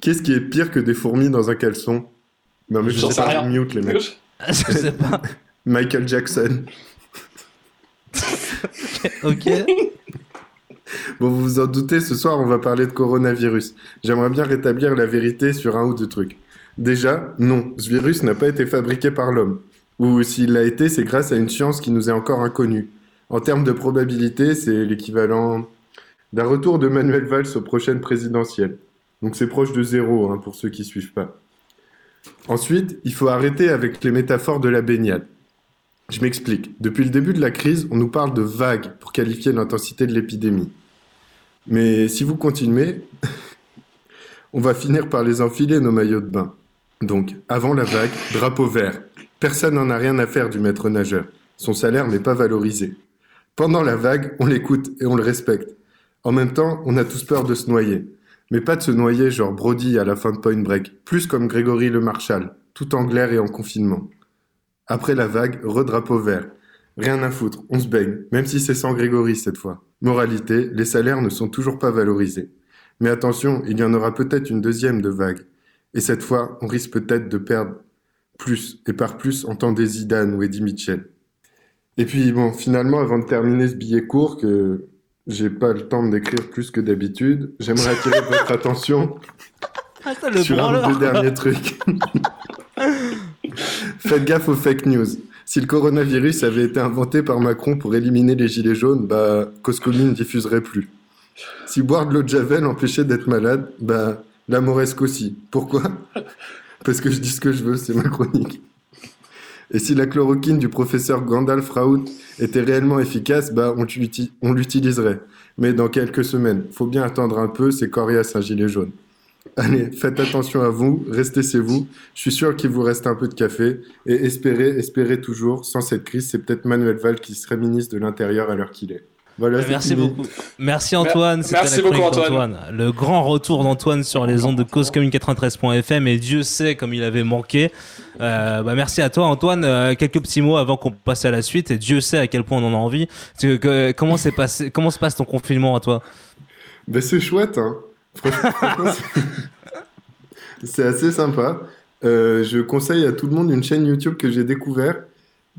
Qu'est-ce qui est pire que des fourmis dans un caleçon? Non, mais je J'en sais sais pas, rien. mute les mecs. je sais pas. Michael Jackson. Ok. Bon, vous vous en doutez, ce soir, on va parler de coronavirus. J'aimerais bien rétablir la vérité sur un ou deux trucs. Déjà, non, ce virus n'a pas été fabriqué par l'homme. Ou s'il l'a été, c'est grâce à une science qui nous est encore inconnue. En termes de probabilité, c'est l'équivalent d'un retour de Manuel Valls aux prochaines présidentielles. Donc c'est proche de zéro, hein, pour ceux qui suivent pas. Ensuite, il faut arrêter avec les métaphores de la baignade. Je m'explique. Depuis le début de la crise, on nous parle de vagues pour qualifier l'intensité de l'épidémie. Mais si vous continuez, on va finir par les enfiler nos maillots de bain. Donc, avant la vague, drapeau vert. Personne n'en a rien à faire du maître nageur. Son salaire n'est pas valorisé. Pendant la vague, on l'écoute et on le respecte. En même temps, on a tous peur de se noyer. Mais pas de se noyer genre Brody à la fin de Point Break, plus comme Grégory le Marshal, tout en glaire et en confinement. Après la vague, redrapeau vert. Rien à foutre, on se baigne, même si c'est sans Grégory cette fois. Moralité, les salaires ne sont toujours pas valorisés. Mais attention, il y en aura peut-être une deuxième de vague. Et cette fois, on risque peut-être de perdre plus, et par plus, entendez Zidane ou Eddie Mitchell. Et puis bon, finalement, avant de terminer ce billet court, que j'ai pas le temps d'écrire plus que d'habitude, j'aimerais attirer votre attention Ah, le sur un deux derniers trucs. Faites gaffe aux fake news. Si le coronavirus avait été inventé par Macron pour éliminer les gilets jaunes, bah, Commune diffuserait plus. Si boire de l'eau de Javel empêchait d'être malade, bah, la Moresque aussi. Pourquoi? Parce que je dis ce que je veux, c'est ma chronique. Et si la chloroquine du professeur Gandalf Raoult était réellement efficace, bah, on l'utiliserait. Mais dans quelques semaines. Faut bien attendre un peu, c'est coriace un gilet jaune. Allez, faites attention à vous, restez chez vous. Je suis sûr qu'il vous reste un peu de café. Et espérez, espérez toujours, sans cette crise, c'est peut-être Manuel Valls qui serait ministre de l'Intérieur à l'heure qu'il est. Voilà, Merci fini. beaucoup. Merci Antoine. C'était merci la beaucoup, Antoine. d'Antoine. Le grand retour d'Antoine sur les ondes de Cause Commune 93.fm et Dieu sait comme il avait manqué. Euh, bah merci à toi Antoine. Euh, quelques petits mots avant qu'on passe à la suite et Dieu sait à quel point on en a envie. Que- comment s'est passé Comment se passe ton confinement à toi? Ben, c'est chouette, hein. Franchement, c'est- assez sympa. Euh, je conseille à tout le monde une chaîne YouTube que j'ai découvert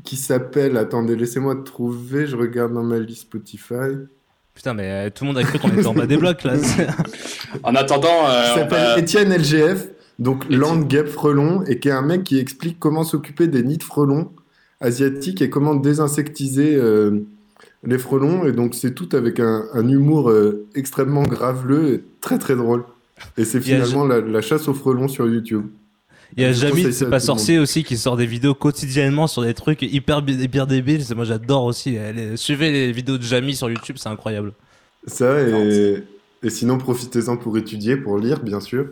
qui s'appelle. Attendez, laissez-moi trouver. Je regarde dans ma liste Spotify. Putain mais euh, tout le monde a cru qu'on était en bas des blocs là. En attendant, euh, qui s'appelle va- Étienne LGF, donc Land Gap Frelon, et qui est un mec qui explique comment s'occuper des nids de frelons asiatiques et comment désinsectiser euh, les frelons. Et donc, c'est tout avec un, un humour euh, extrêmement graveleux et très très drôle. Et c'est finalement la, la chasse aux frelons sur YouTube. Il y a ça c'est pas sorcier aussi, qui sort des vidéos quotidiennement sur des trucs hyper, hyper débiles. Moi j'adore aussi. Suivez les vidéos de Jamie sur YouTube, c'est incroyable. Ça, et, et sinon, profitez-en pour étudier, pour lire, bien sûr.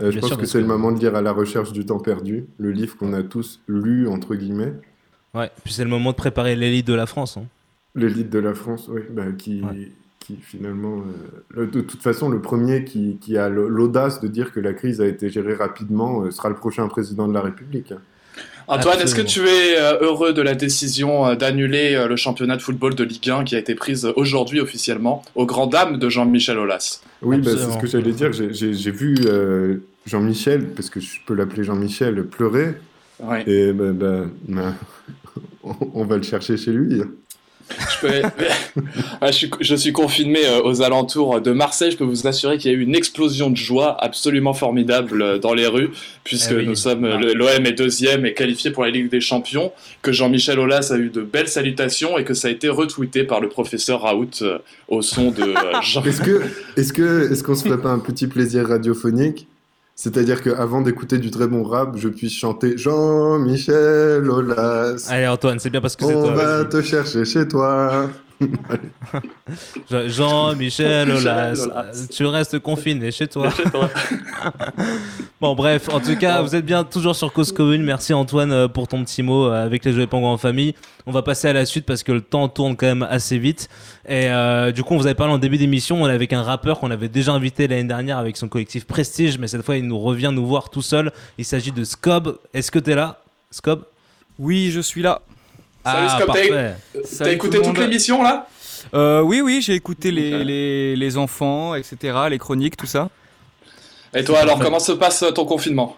Euh, je pense sûr, que c'est que- le moment de lire À la recherche du temps perdu, le livre qu'on a tous lu, entre guillemets. Ouais. Puis c'est le moment de préparer l'élite de la France. hein. L'élite de la France, oui, bah, qui, Ouais. qui finalement, euh, le- de toute façon, le premier qui, qui a l'audace de dire que la crise a été gérée rapidement euh, sera le prochain président de la République. Antoine, est-ce que tu es euh, heureux de la décision d'annuler le championnat de football de Ligue 1 qui a été prise aujourd'hui officiellement aux grandes dames de Jean-Michel Aulas? Oui, bah, c'est ce que j'allais dire. J'ai- vu euh, Jean-Michel, parce que je peux l'appeler Jean-Michel, pleurer. Ouais. Et bah, bah, bah, on- on va le chercher chez lui. Je, peux- Ouais, je, suis, je suis confiné euh, aux alentours de Marseille. Je peux vous assurer qu'il y a eu une explosion de joie absolument formidable euh, dans les rues, puisque Eh oui. nous sommes euh, l'OM est deuxième et qualifié pour la Ligue des Champions, que Jean-Michel Aulas a eu de belles salutations et que ça a été retweeté par le professeur Raoult au son de Jean. Est-ce que, est-ce que, est-ce qu'on se ferait pas un petit plaisir radiophonique C'est-à-dire qu'avant d'écouter du très bon rap, je puisse chanter Jean-Michel Aulas. Allez Antoine, c'est bien parce que c'est On va te chercher chez toi. Je- Jean-Michel Aulas, tu restes confiné chez toi. Bon bref, en tout cas, vous êtes bien toujours sur Cause Commune. Merci Antoine euh, pour ton petit mot euh, avec les Jouets Pingouins en famille. On va passer à la suite parce que le temps tourne quand même assez vite. Et euh, du coup, on vous avait parlé en début d'émission, on est avec un rappeur qu'on avait déjà invité l'année dernière avec son collectif Prestige, mais cette fois il nous revient nous voir tout seul. Il s'agit de Scob. Est-ce que t'es là Scob? Oui, je suis là. Salut, Ah, t'as- écouté tout toute l'émission là? Euh, oui, oui, j'ai écouté les, les, les enfants, etc., les chroniques, tout ça. Et toi alors, comment se passe euh, ton confinement?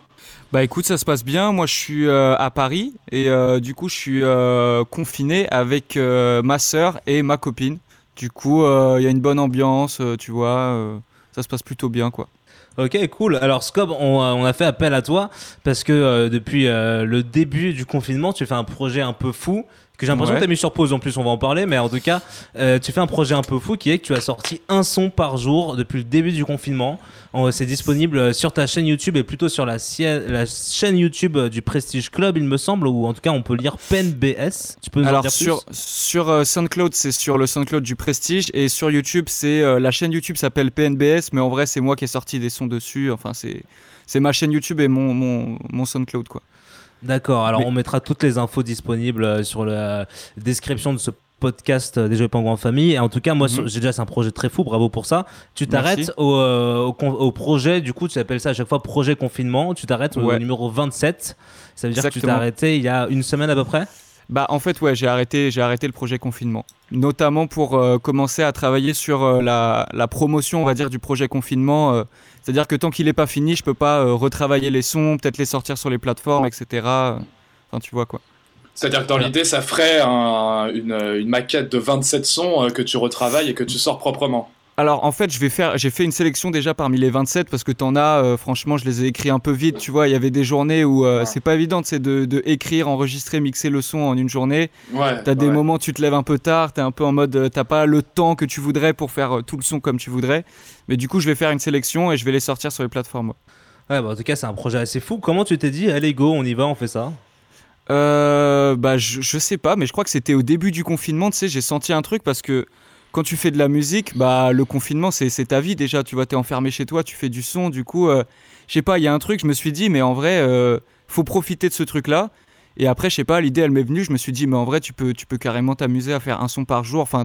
Bah écoute, ça se passe bien. Moi, je suis euh, à Paris et euh, du coup, je suis euh, confiné avec ma sœur et ma copine. Du coup, il y a une bonne ambiance, tu vois. ça se passe plutôt bien, quoi. Ok, cool. Alors, Scob, on, a- fait appel à toi parce que euh, depuis euh, le début du confinement, tu fais un projet un peu fou que j'ai l'impression Ouais. que tu as mis sur pause. En plus, on va en parler, mais en tout cas, euh, tu fais un projet un peu fou qui est que tu as sorti un son par jour depuis le début du confinement. En- C'est disponible sur ta chaîne YouTube et plutôt sur la, la chaîne YouTube du Prestige Club, il me semble, ou en tout cas, on peut lire PenBS. Tu peux nous en Alors dire sur plus? sur euh, SoundCloud, c'est sur le SoundCloud du Prestige et sur YouTube, c'est euh, la chaîne YouTube s'appelle PNBS, mais en vrai, c'est moi qui ai sorti des sons dessus. Enfin, c'est c'est ma chaîne YouTube et mon mon, mon SoundCloud, quoi. D'accord, alors Mais- on mettra toutes les infos disponibles euh, sur la description de ce podcast euh, des Jeux Pingouins en famille. Et en tout cas, moi, sur- j'ai déjà, c'est un projet très fou, bravo pour ça. Tu t'arrêtes au, euh, au, projet, du coup, tu appelles ça à chaque fois projet confinement. Tu t'arrêtes au numéro 27. Ça veut dire que tu t'es arrêté il y a une semaine à peu près? Bah en fait ouais j'ai arrêté j'ai arrêté le projet confinement. Notamment pour euh, commencer à travailler sur euh, la, promotion on va dire du projet confinement euh, c'est à dire que tant qu'il est pas fini je peux pas retravailler les sons peut-être les sortir sur les plateformes etc enfin tu vois quoi. C'est-à-dire que dans l'idée, ça ferait un- une, une maquette de 27 sons que tu retravailles et que tu sors proprement. Alors en fait, je vais faire, j'ai fait une sélection déjà parmi les 27 parce que t'en as, euh, franchement, je les ai écrits un peu vite. Tu vois, il y avait des journées où euh, c'est pas évident, c'est de, de écrire, enregistrer, mixer le son en une journée. Ouais. T'as des ouais. moments, tu te lèves un peu tard, t'es un peu en mode, euh, t'as pas le temps que tu voudrais pour faire euh, tout le son comme tu voudrais. Mais du coup, je vais faire une sélection et je vais les sortir sur les plateformes. ouais. Ouais, bah, en tout cas, c'est un projet assez fou. Comment tu t'es dit, allez, go, on y va, on fait ça? Euh, bah, je, je sais pas, mais je crois que c'était au début du confinement, tu sais, j'ai senti un truc parce que quand tu fais de la musique, bah, le confinement, c'est ta vie déjà. Tu vois, t'es enfermé chez toi, tu fais du son, du coup, euh, je sais pas, il y a un truc, je me suis dit, mais en vrai, euh, faut profiter de ce truc-là. Et après, je sais pas, l'idée, elle m'est venue, je me suis dit, mais en vrai, tu peux, tu peux carrément t'amuser à faire un son par jour. Enfin,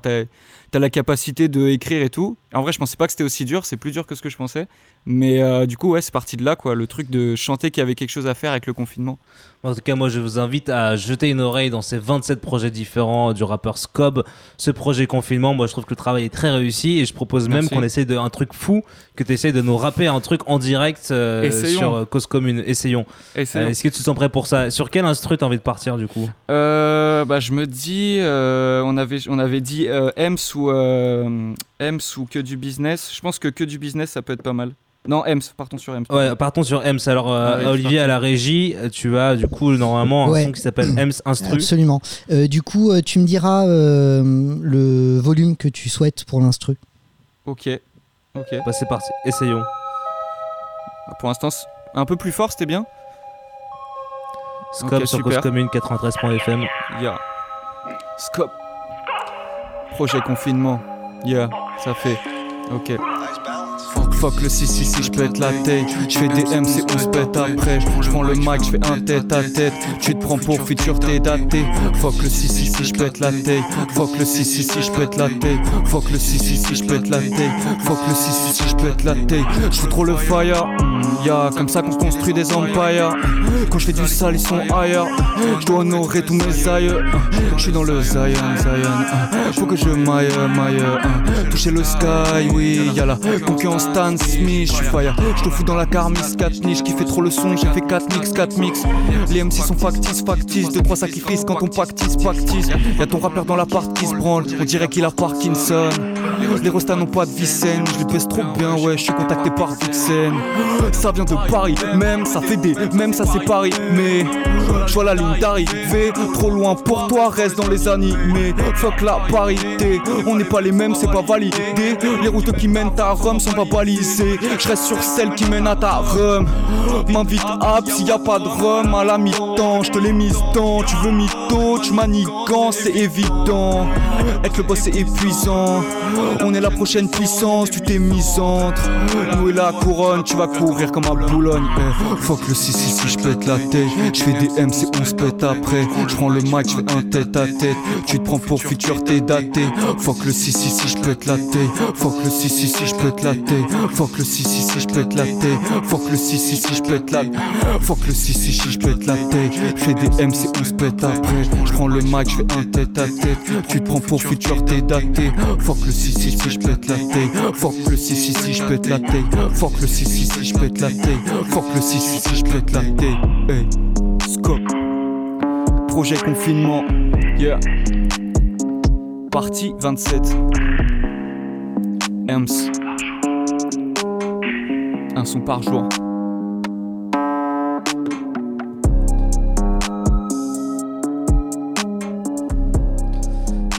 as la capacité de écrire et tout. En vrai, je pensais pas que c'était aussi dur, c'est plus dur que ce que je pensais. Mais euh, du coup, ouais, c'est parti de là, quoi. Le truc de chanter qu'il y avait quelque chose à faire avec le confinement. En tout cas, moi, je vous invite à jeter une oreille dans ces 27 projets différents du rappeur Scob. Ce projet confinement, moi, je trouve que le travail est très réussi et je propose même qu'on essaye de un truc fou, que tu essayes de nous rapper un truc en direct euh, sur euh, Cause Commune. Essayons. Essayons. Est-ce que tu te sens prêt pour ça? Sur quel instru t'as envie de partir du coup? Bah, je me dis, on, avait, on avait dit euh, Ems ou, euh, Ems ou que du business. Je pense que que du business, ça peut être pas mal. Non, Ems, partons sur Ems. Ouais, partons sur Ems. Alors, euh, Ouais, Olivier à la régie, tu as du coup normalement un Ouais. son qui s'appelle Ems Instru. Absolument. Euh, du coup, euh, tu me diras euh, le volume que tu souhaites pour l'instru. Ok. Ok. Bah, c'est parti, essayons. Pour l'instant, un peu plus fort, c'était bien. Scob Ok, sur super. Cause Commune 93.fm. Yeah. Scope. Projet confinement. Yeah, ça fait. Ok. Fuck, le si si si je pète la tête Je fais des MC on se après Je prends le mic je fais un tête à tête Tu te prends pour futur t'es daté Fuck le si si si je pète la tête Fuck le si si si je pète la tête Fuck le si si si je pète la tête Fuck le si si si je pète la tête Je trop le fire mm, Yeah comme ça qu'on construit des empires Quand je fais du sale ils sont ailleurs Je dois honorer tous mes aïeux Je suis dans le Zion Zion Faut que je maille maille Toucher le sky oui y'a la confiance Je suis fire. Je te fous dans la carmise 4 niches Qui fait trop le son J'ai fait 4 mix 4 mix. Les MC sont factices factices 2-3 sacrifices quand on pactise pactise. Y'a ton rappeur dans la part qui se branle On dirait qu'il a Parkinson les restas n'ont pas de vie je les pèse trop bien, ouais, je suis contacté par Vixen. Ça vient de Paris, même ça fait des, même ça c'est Paris, mais je vois la ligne d'arrivée, trop loin pour toi, reste dans les animés. Fuck la parité, on n'est pas les mêmes, c'est pas validé. Les routes qui mènent à Rome sont pas balisées, je reste sur celle qui mène à ta Rome. M'invite à s'il y a pas de rhum à la mi-temps, je te l'ai mise dans, tu veux mytho, tu manigances, c'est évident. Être le boss c'est épuisant. On est la prochaine puissance, tu t'es misandre. Où est la couronne Tu vas courir comme à Boulogne. Eh, fuck le si si si, je pète la tête. Je fais des MC, on se pète après. Je prends le mic, je fais un tête à tête. Tu te prends pour futur, t'es daté. Fuck le si si si, je pète la tête. Fuck le si si si, je pète la tête. Fuck le si si si, je pète la tête. Fuck le si si si, je pète la Fuck le si si si, je pète la tête. Je fais des MC, on se pète après. Je prends le mic, je fais un tête à tête. Tu te prends pour futur, t'es daté. Fuck le si si si, je la. Fuck le si si si, je pète la tête. Fuck le si si si, je pète la tête. Fuck le si si si, je pète la tête. Hey, scope. Projet confinement. Yeah. Partie 27. Ems. Un son par jour.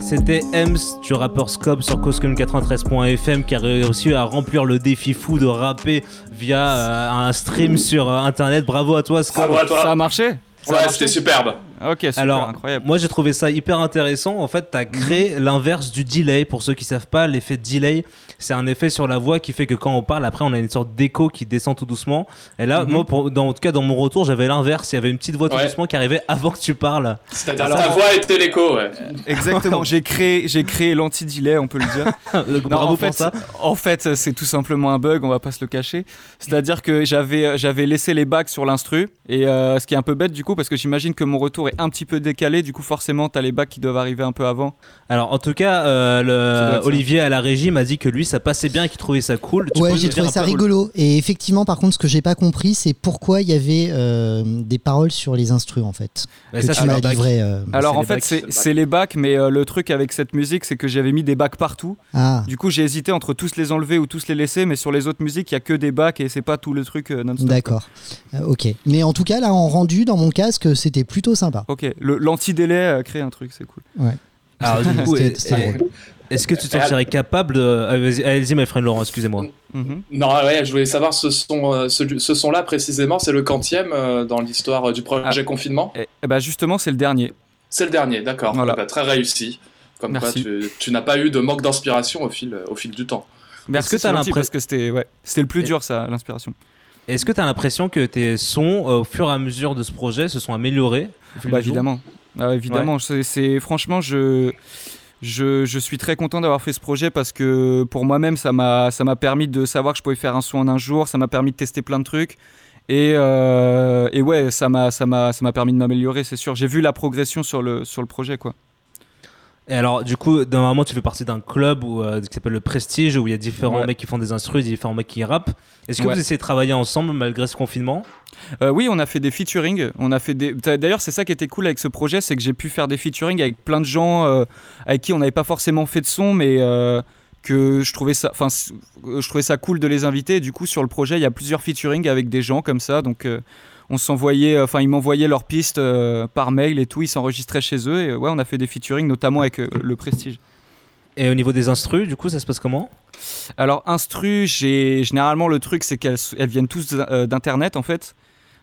C'était Ems du rappeur Scob sur Coscom93.fm qui a réussi à remplir le défi fou de rapper via euh, un stream sur euh, internet. Bravo à toi Scob. Bravo à toi. Ça a marché? Ouais, c'était superbe. Ok, super, Alors, incroyable. moi j'ai trouvé ça hyper intéressant. En fait, tu as créé l'inverse du delay. Pour ceux qui savent pas, l'effet delay, c'est un effet sur la voix qui fait que quand on parle, après, on a une sorte d'écho qui descend tout doucement. Et là, Mhm. moi, pour, dans, en tout cas, dans mon retour, j'avais l'inverse. Il y avait une petite voix tout Ouais. doucement qui arrivait avant que tu parles. C'est-à-dire ta voix était l'écho, ouais. Exactement, j'ai créé, j'ai créé l'anti-delay, on peut le dire. Le- Non, Bravo en fait, pour ça. En fait, c'est tout simplement un bug, on va pas se le cacher. C'est-à-dire que j'avais, j'avais laissé les bacs sur l'instru, et euh, ce qui est un peu bête du coup, parce que j'imagine que mon retour est un petit peu décalé, du coup forcément t'as les bacs qui doivent arriver un peu avant. Alors en tout cas, euh, le-. Olivier à la régie m'a dit que lui ça passait bien, qu'il trouvait ça cool. Tu Ouais, j'ai trouvé ça rigolo. Et effectivement, par contre, ce que j'ai pas compris, c'est pourquoi il y avait euh, des paroles sur les instrus en fait. Bah, que ça, tu m'as livré. euh. Alors en fait c'est les bacs, mais euh, le truc avec cette musique c'est que j'avais mis des bacs partout. Ah, Du coup j'ai hésité entre tous les enlever ou tous les laisser, mais sur les autres musiques il y a que des bacs et c'est pas tout le truc euh, non-stop. d'accord. Euh, ok. Mais en tout cas, là, en rendu dans mon casque, c'était plutôt sympa. Ok, le- l'anti-délai a créé un truc, c'est cool. Alors du coup, C'était- est- c'était est- drôle. est-ce que tu te sentirais capable de... ah, Allez-y, my friend Laurent, excusez-moi. Mhm. Non, ouais, je voulais savoir ce son, euh, ce, ce son-là précisément, c'est le quantième euh, dans l'histoire euh, du projet confinement? Et, et bah justement c'est le dernier. C'est le dernier, d'accord. Voilà. Eh ben, très réussi. Comme Merci. quoi, tu, tu n'as pas eu de manque d'inspiration au fil, au fil du temps. Merci que t'as c'est gentil, l'impression- parce que c'était ouais, c'était le plus Et- dur ça, l'inspiration. Est-ce que tu as l'impression que tes sons, euh, au fur et à mesure de ce projet, se sont améliorés Bah évidemment. Ah, évidemment, c'est- c'est franchement je je, je suis très content d'avoir fait ce projet parce que pour moi-même ça m'a ça m'a permis de savoir que je pouvais faire un son en un jour, ça m'a permis de tester plein de trucs et, euh, et ouais ça m'a ça m'a ça m'a permis de m'améliorer c'est sûr. J'ai vu la progression sur le sur le projet quoi. Et alors, du coup, normalement, tu fais partie d'un club où, euh, qui s'appelle le Prestige, où il y a différents Ouais. mecs qui font des instrus, différents mecs qui rappent. Est-ce que Ouais. vous essayez de travailler ensemble malgré ce confinement? Euh, oui, on a fait des featuring. On a fait des. D'ailleurs, c'est ça qui était cool avec ce projet, c'est que j'ai pu faire des featuring avec plein de gens euh, avec qui on n'avait pas forcément fait de son, mais que je trouvais ça. Enfin, je trouvais ça cool de les inviter. Du coup, sur le projet, il y a plusieurs featuring avec des gens comme ça. Donc, on s'envoyait. Enfin, ils m'envoyaient leurs pistes euh, par mail et tout. Ils s'enregistraient chez eux. Et euh, ouais, on a fait des featuring, notamment avec euh, le Prestige. Et au niveau des instrus, du coup, ça se passe comment? Alors, instru, j'ai généralement le truc, c'est qu'elles elles viennent tous euh, d'internet en fait.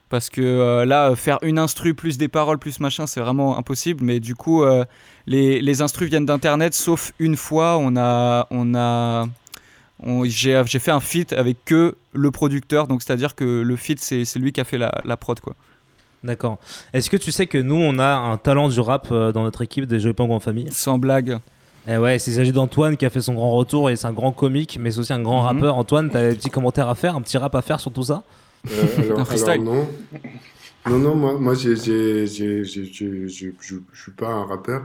Parce que euh, là, faire une instru plus des paroles plus machin, c'est vraiment impossible. Mais du coup, euh, les, les instrus viennent d'internet, sauf une fois, on a, on a, j'ai j'ai fait un feat avec que le producteur. Donc, c'est-à-dire que le feat, c'est c'est lui qui a fait la, la prod, quoi. D'accord. Est-ce que tu sais que nous, on a un talent du rap euh, dans notre équipe des Jeux Pingouins en famille? Sans blague. Et ouais, il s'agit d'Antoine qui a fait son grand retour et c'est un grand comique, mais c'est aussi un grand Mhm. rappeur. Antoine, t'as des petits commentaires à faire, un petit rap à faire sur tout ça? Euh, alors, Un freestyle. alors non. Non, non, moi, moi je je suis pas un rappeur.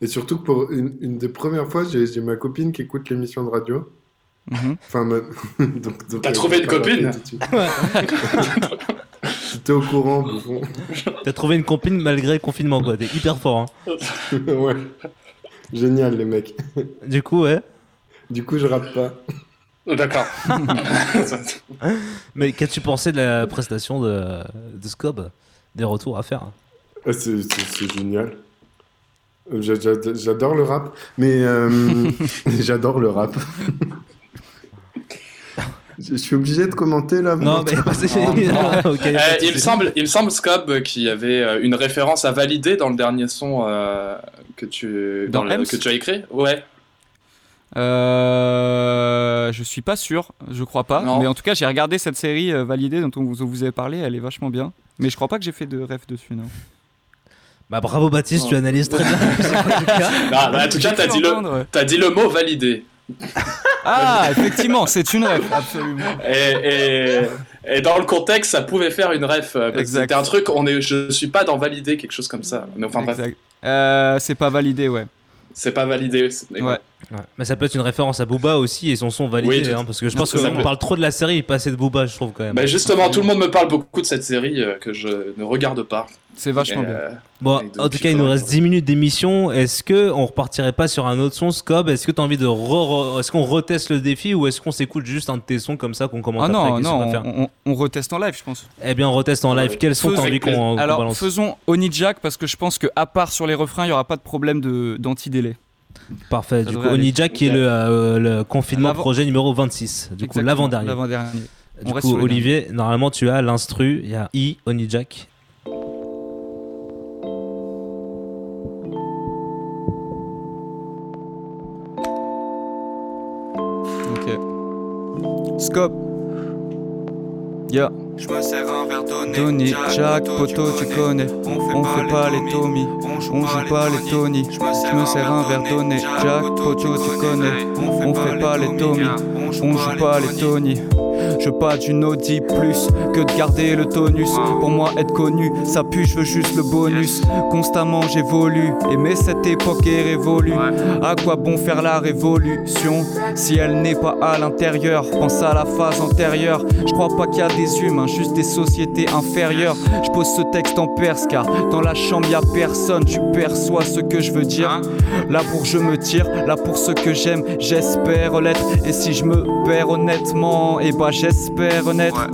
Et surtout que pour une, une des premières fois, j'ai j'ai ma copine qui écoute l'émission de radio. Mhm. Enfin, ma- donc, donc T'as elle trouvé une copine. T'es au courant, bouffon. T'as trouvé une copine malgré le confinement, quoi. T'es hyper fort. hein. ouais. Génial, les mecs. Du coup, ouais. Du coup, je rappe pas. D'accord. Mais qu'as-tu pensé de la prestation de, de Scob? Des retours à faire Ah, C'est c'est- c'est génial. Euh, j'a- j'a- J'adore le rap, mais euh, j'adore le rap. Je suis obligé de commenter là. Non, mais pas Ok, Euh, il, me semble, il me semble, Scob, qu'il y avait euh, une référence à valider dans le dernier son euh, que, tu, Dans dans le- que tu as écrit. Ouais. Euh, je suis pas sûr, je crois pas. Non. Mais en tout cas, j'ai regardé cette série euh, validée dont on vous, dont vous avez parlé, elle est vachement bien. Mais je crois pas que j'ai fait de rêve dessus, non. Bah bravo Baptiste, tu analyses très bien. la musique, en tout cas. Ah, bah, en tout cas, t'as dit, le, dit le mot validé. Ah, effectivement, c'est une rêve, absolument. Et, et, et dans le contexte, ça pouvait faire une ref. euh. C'était un truc, on est, je suis pas dans valider, quelque chose comme ça. Mais enfin. Euh, c'est pas validé, ouais. c'est pas validé. Ouais. Ouais. Mais ça peut être une référence à Booba aussi et son son validé, Oui, hein, parce que je pense ça qu'on peut- parle trop de la série, pas assez de Booba, je trouve quand même. Bah justement, tout le monde me parle beaucoup de cette série euh, que je ne regarde pas. C'est vachement bien. euh, Bon, en tout cas, il nous reste 10 minutes d'émission. Est-ce que on repartirait pas sur un autre son, Scob? Est-ce que tu as envie de re- re- est-ce qu'on reteste le défi ou est-ce qu'on s'écoute juste un de tes sons comme ça qu'on commence Ah après? non, non, faire? on, on- on reteste en live, je pense. Eh bien, on reteste en live. Quel son t'as envie qu'on qu'on Alors, balance? faisons Oni Jack parce que je pense que à part sur les refrains, il y aura pas de problème de d'anti-délai. Parfait. Ça Du coup. Oni Jack qui est le, euh, le confinement projet numéro 26. Du coup, l'avant-dernier. L'avant-dernier. Du On coup, Olivier, normalement, tu as l'instru. Il y a I, Oni Jack. Scope. Ya. Je me sers un verre donné. Tony, Jack, poto, tu connais. On fait pas les Tommy, on joue pas les Tony. Je me sers un verre donné. Jack, poto, tu connais. On fait pas les Tommy, on joue pas les Tony. Je veux pas d'une Audi plus que de garder le tonus. Pour moi, être connu, ça pue, je veux juste le bonus. Constamment j'évolue, aimer cette époque est révolue. À quoi bon faire la révolution si elle n'est pas à l'intérieur? Pense à la phase antérieure. Je crois pas qu'il y a des humains, juste des sociétés inférieures. Je pose ce texte en perse car dans la chambre y a personne. Tu perçois ce que je veux dire. Là pour je me tire, là pour ce que j'aime, j'espère l'être. Et si je me perds honnêtement, et bah j'espère naître.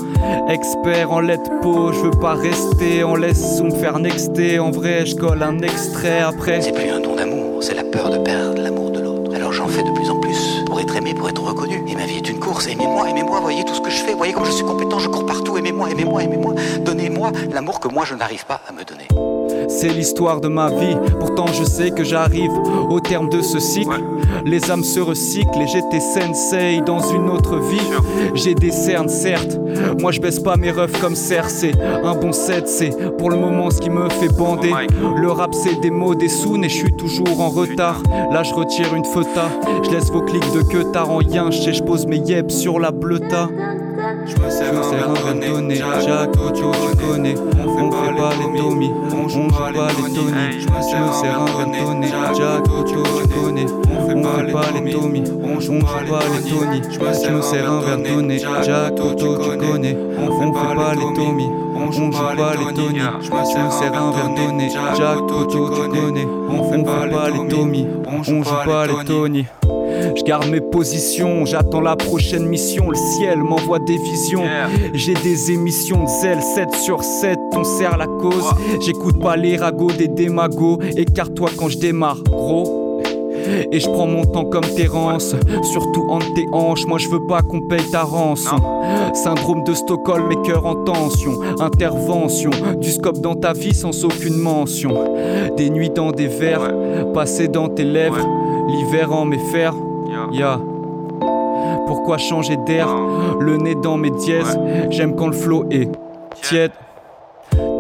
Expert en lettres peau, je veux pas rester en laisse ou me faire nexter. En vrai, je colle un extrait après. C'est plus un don d'amour, c'est la peur de perdre l'amour de l'autre. Alors j'en fais de plus en plus pour être aimé, pour être reconnu. Et ma vie est une course. Aimez-moi, aimez-moi, voyez tout ce que je fais. Voyez comme je suis compétent, je cours partout. Aimez-moi, aimez-moi, aimez-moi. Donnez-moi l'amour que moi je n'arrive pas à me donner. C'est l'histoire de ma vie, pourtant je sais que j'arrive au terme de ce cycle. Les âmes se recyclent et j'étais sensei dans une autre vie. J'ai des cernes, certes. Moi je baisse pas mes refs comme Cersei. Un bon set, c'est pour le moment ce qui me fait bander. Le rap c'est des mots, des sous, et je suis toujours en retard. Là je retire une feta. Je laisse vos clics de queue tard en yin. Je je pose mes yep sur la bleuta. Je me sers un donné, Jacques, tu connais. On fait pas les Tommy, on joue pas les Tony. Je me sers un donné, Jacques, tu connais. On fait pas les Tommy, on joue pas les Tony. Je me sers un donné, Jacques, tu connais. On fait pas les Tommy, on joue pas les Tony. Je me sers un verre donné, Jacques, tu connais. On fait pas les Tommy, on joue pas les Tony. Je garde mes positions, j'attends la prochaine mission. Le ciel m'envoie des visions. J'ai des émissions de zèle 7 sur 7, on sert la cause. J'écoute pas les ragots des démagos. Écarte-toi quand je démarre, gros. Et je prends mon temps comme Terrence, surtout entre tes hanches. Moi je veux pas qu'on paye ta rançon. Syndrome de Stockholm, mes cœurs en tension. Intervention, du scope dans ta vie sans aucune mention. Des nuits dans des verres, passés dans tes lèvres. L'hiver en mes fers, ya. Pourquoi changer d'air? Le nez dans mes dièses, j'aime quand le flow est tiède.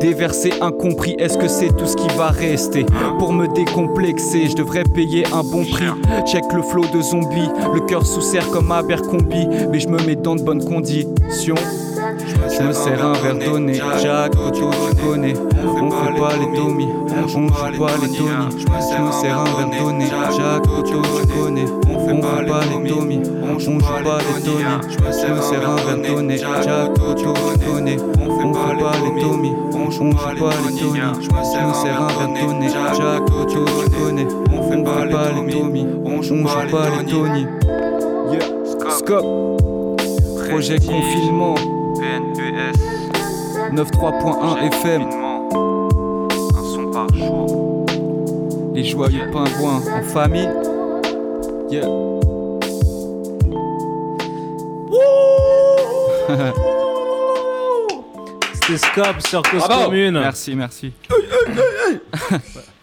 Déversé, incompris, est-ce que c'est tout ce qui va rester? Pour me décomplexer, je devrais payer un bon prix. Check le flow de zombies, le cœur sous serre comme Abercrombie, mais je me mets dans de bonnes conditions. Je me sers un verre donné, Jacques, Toto, tu connais. On fait pas les Tommy, on joue pas les Tony. Je me sers un verre donné, Jacques, Toto, tu connais. On fait pas les Tommy, on joue pas les Tony. Je me sers un verre donné, Jacques, Toto, tu connais. On fait pas les Tommy, on joue pas les Tony. Je me sers un verre donné, Jacques, Toto, tu connais. On fait pas les Tommy, on joue pas les Tony. Yeah, Scope, projet confinement. PNPS, 93.1 FM. un son par jour. Les joyeux pingouins en famille. Yeah. C'était Scope sur Cause Bravo. Commune. Merci, merci.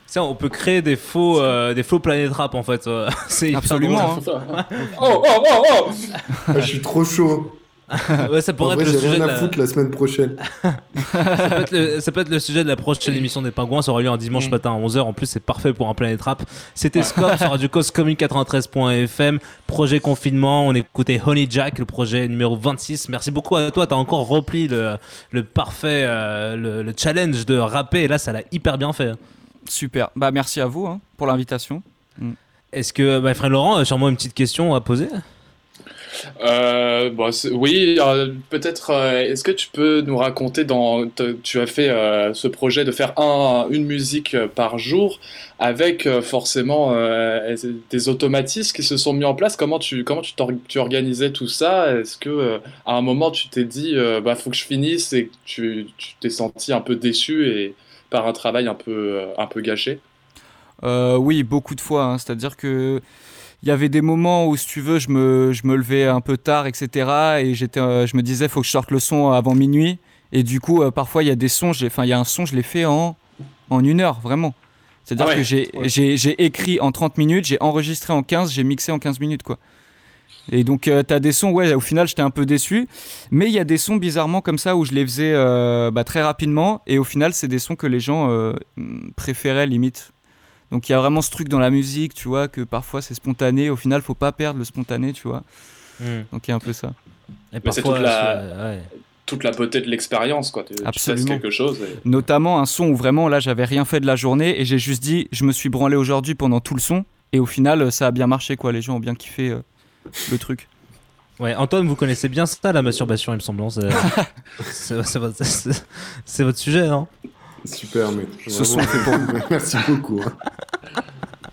Ça, on peut créer des faux, euh, des faux planètes rap en fait. C'est Absolument, drôle. Oh, oh, oh, oh Ah, Je suis trop chaud. ouais, ça En pourrait vrai, être le j'ai sujet rien de à la... foutre la semaine prochaine. ça, peut être le, ça peut être le sujet de la prochaine émission des Pingouins. Ça aura lieu un dimanche matin à 11h. En plus, c'est parfait pour un Planète Rap. C'était Scope sur Radio Cause Commune 93.fm. Projet confinement. On écoutait Honey Jack, le projet numéro 26. Merci beaucoup à toi. T'as encore rempli le, le parfait, euh, le, le challenge de rapper. Et là, ça l'a hyper bien fait. Super. Bah merci à vous hein, pour l'invitation. Est-ce que, bah, frère Laurent, euh, sûrement une petite question à poser? Euh, oui, euh, peut-être. euh, Est-ce que tu peux nous raconter tu as fait ce projet de faire un, une musique par jour avec forcément des automatismes qui se sont mis en place? Comment tu comment tu, tu organisais tout ça? Est-ce que à un moment tu t'es dit bah faut que je finisse et tu t'es senti un peu déçu et par un travail un peu un peu gâché? Oui, beaucoup de fois. hein. C'est-à-dire que il y avait des moments où, si tu veux, je me, je me levais un peu tard, etc. Et j'étais, euh, je me disais, faut que je sorte le son avant minuit. Et du coup, euh, parfois, il y a des sons, enfin, il y a un son, je l'ai fait en, en une heure, vraiment. C'est-à-dire Ah ouais, que j'ai, ouais. j'ai, j'ai écrit en 30 minutes, j'ai enregistré en 15, j'ai mixé en 15 minutes, quoi. Et donc, tu as des sons, ouais, au final, j'étais un peu déçu. Mais il y a des sons bizarrement comme ça où je les faisais euh, bah, très rapidement. Et au final, c'est des sons que les gens euh, préféraient limite. Donc il y a vraiment ce truc dans la musique, tu vois, que parfois c'est spontané. Au final, faut pas perdre le spontané, tu vois. Hmm. Donc il y a un peu ça. Et Mais c'est parfois, toute la, euh, ouais. toute la beauté de l'expérience, quoi. Tu, tu testes Absolument. quelque chose. et- Notamment un son où vraiment là j'avais rien fait de la journée et j'ai juste dit je me suis branlé aujourd'hui pendant tout le son et au final ça a bien marché quoi, les gens ont bien kiffé euh, le truc. Ouais, Antoine, vous connaissez bien ça, la masturbation, il me semble. hein, C'est votre, c'est- c'est votre sujet, non Super, mec. Ce son est fait pour vous. Merci beaucoup.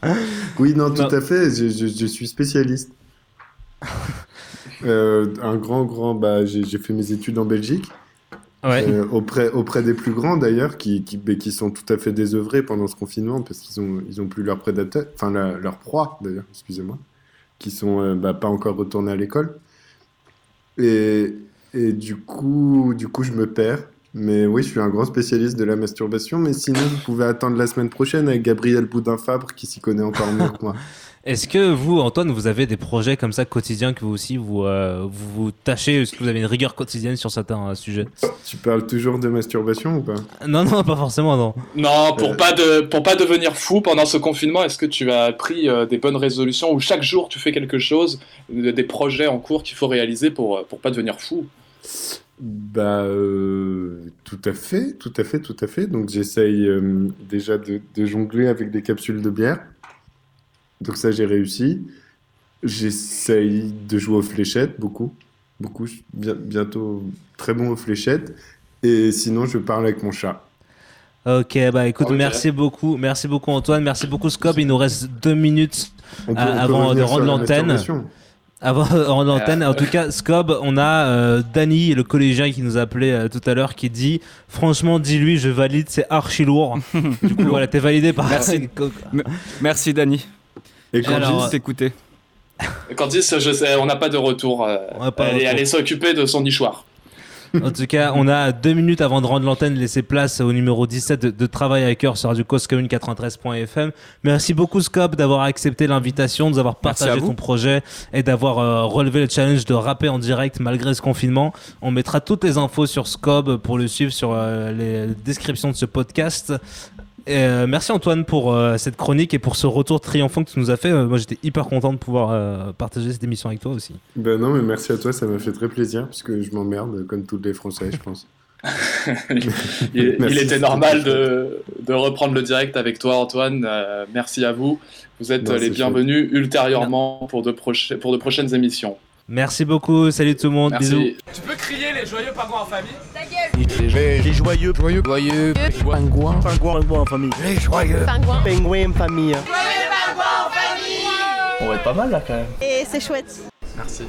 hein. Oui, non, tout Non. à fait. Je, je- je suis spécialiste. Euh, un grand, grand. Bah, j'ai fait mes études en Belgique. Ouais. Euh, auprès, auprès des plus grands d'ailleurs, qui, qui, qui sont tout à fait désœuvrés pendant ce confinement parce qu'ils ont, ils ont plus leur prédateur, enfin la- leur proie d'ailleurs, excusez-moi, qui sont euh, bah, pas encore retournés à l'école. Et, et du coup, du coup, je me perds. Mais oui, je suis un grand spécialiste de la masturbation. Mais sinon, vous pouvez attendre la semaine prochaine avec Gabriel Boudin-Fabre qui s'y connaît encore mieux que moi. Est-ce que vous, Antoine, vous avez des projets comme ça quotidiens que vous aussi vous euh, vous, vous tâchez? Est-ce que vous avez une rigueur quotidienne sur certains euh, sujets? Tu parles toujours de masturbation ou pas? Non, non, pas forcément, non. Non, pour Euh. pas de pour pas devenir fou pendant ce confinement, est-ce que tu as pris euh, des bonnes résolutions où chaque jour tu fais quelque chose, des projets en cours qu'il faut réaliser pour pour pas devenir fou? Bah, euh, tout à fait, tout à fait, tout à fait. Donc, j'essaye euh, déjà de, de jongler avec des capsules de bière. Donc, ça, j'ai réussi. J'essaye de jouer aux fléchettes, beaucoup. Beaucoup. Je suis bien- bientôt très bon aux fléchettes. Et sinon, je parle avec mon chat. Ok, bah écoute, merci beaucoup, merci beaucoup Antoine, merci beaucoup Scob. Il nous reste deux minutes euh, avant de rendre l'antenne. Avant de rendre l'antenne, en tout cas, Scob, on a euh, Dany, le collégien qui nous a appelé euh, tout à l'heure, qui dit Franchement, dis-lui, je valide, c'est archi lourd. du coup, voilà, t'es validé par. Merci. Merci Dani. Et J'ai Alors. Candice, je sais, on n'a pas de retour. euh, On n'a pas elle, elle de son nichoir. En tout cas, on a deux minutes avant de rendre l'antenne, laisser place au numéro 17 de, de Travail à cœur sur Radio Cause Commune 93.fm. Merci beaucoup, Scope, d'avoir accepté l'invitation, de nous avoir partagé ton projet et d'avoir euh, relevé le challenge de rapper en direct malgré ce confinement. On mettra toutes les infos sur Scope pour le suivre sur euh, les descriptions de ce podcast. Et, euh, merci Antoine pour euh, cette chronique et pour ce retour triomphant que tu nous as fait. Euh, moi j'étais hyper content de pouvoir euh, partager cette émission avec toi aussi. Ben non, mais merci à toi, ça m'a fait très plaisir, puisque je m'emmerde, comme tous les Français, je pense. il, était normal de, de reprendre le direct avec toi, Antoine. Euh, merci à vous. Vous êtes Non, les bienvenus ultérieurement pour de, proche- pour de prochaines émissions. Merci beaucoup, salut tout le monde, Merci. bisous. Tu peux crier les joyeux pingouins en famille? Les, les joyeux. Joyeux. Joyeux. Pingouins. Pingouins. Pingouins en famille. Les joyeux. Pingouin. Pingouins en famille. On va être pas mal là quand même. Et c'est chouette. Merci.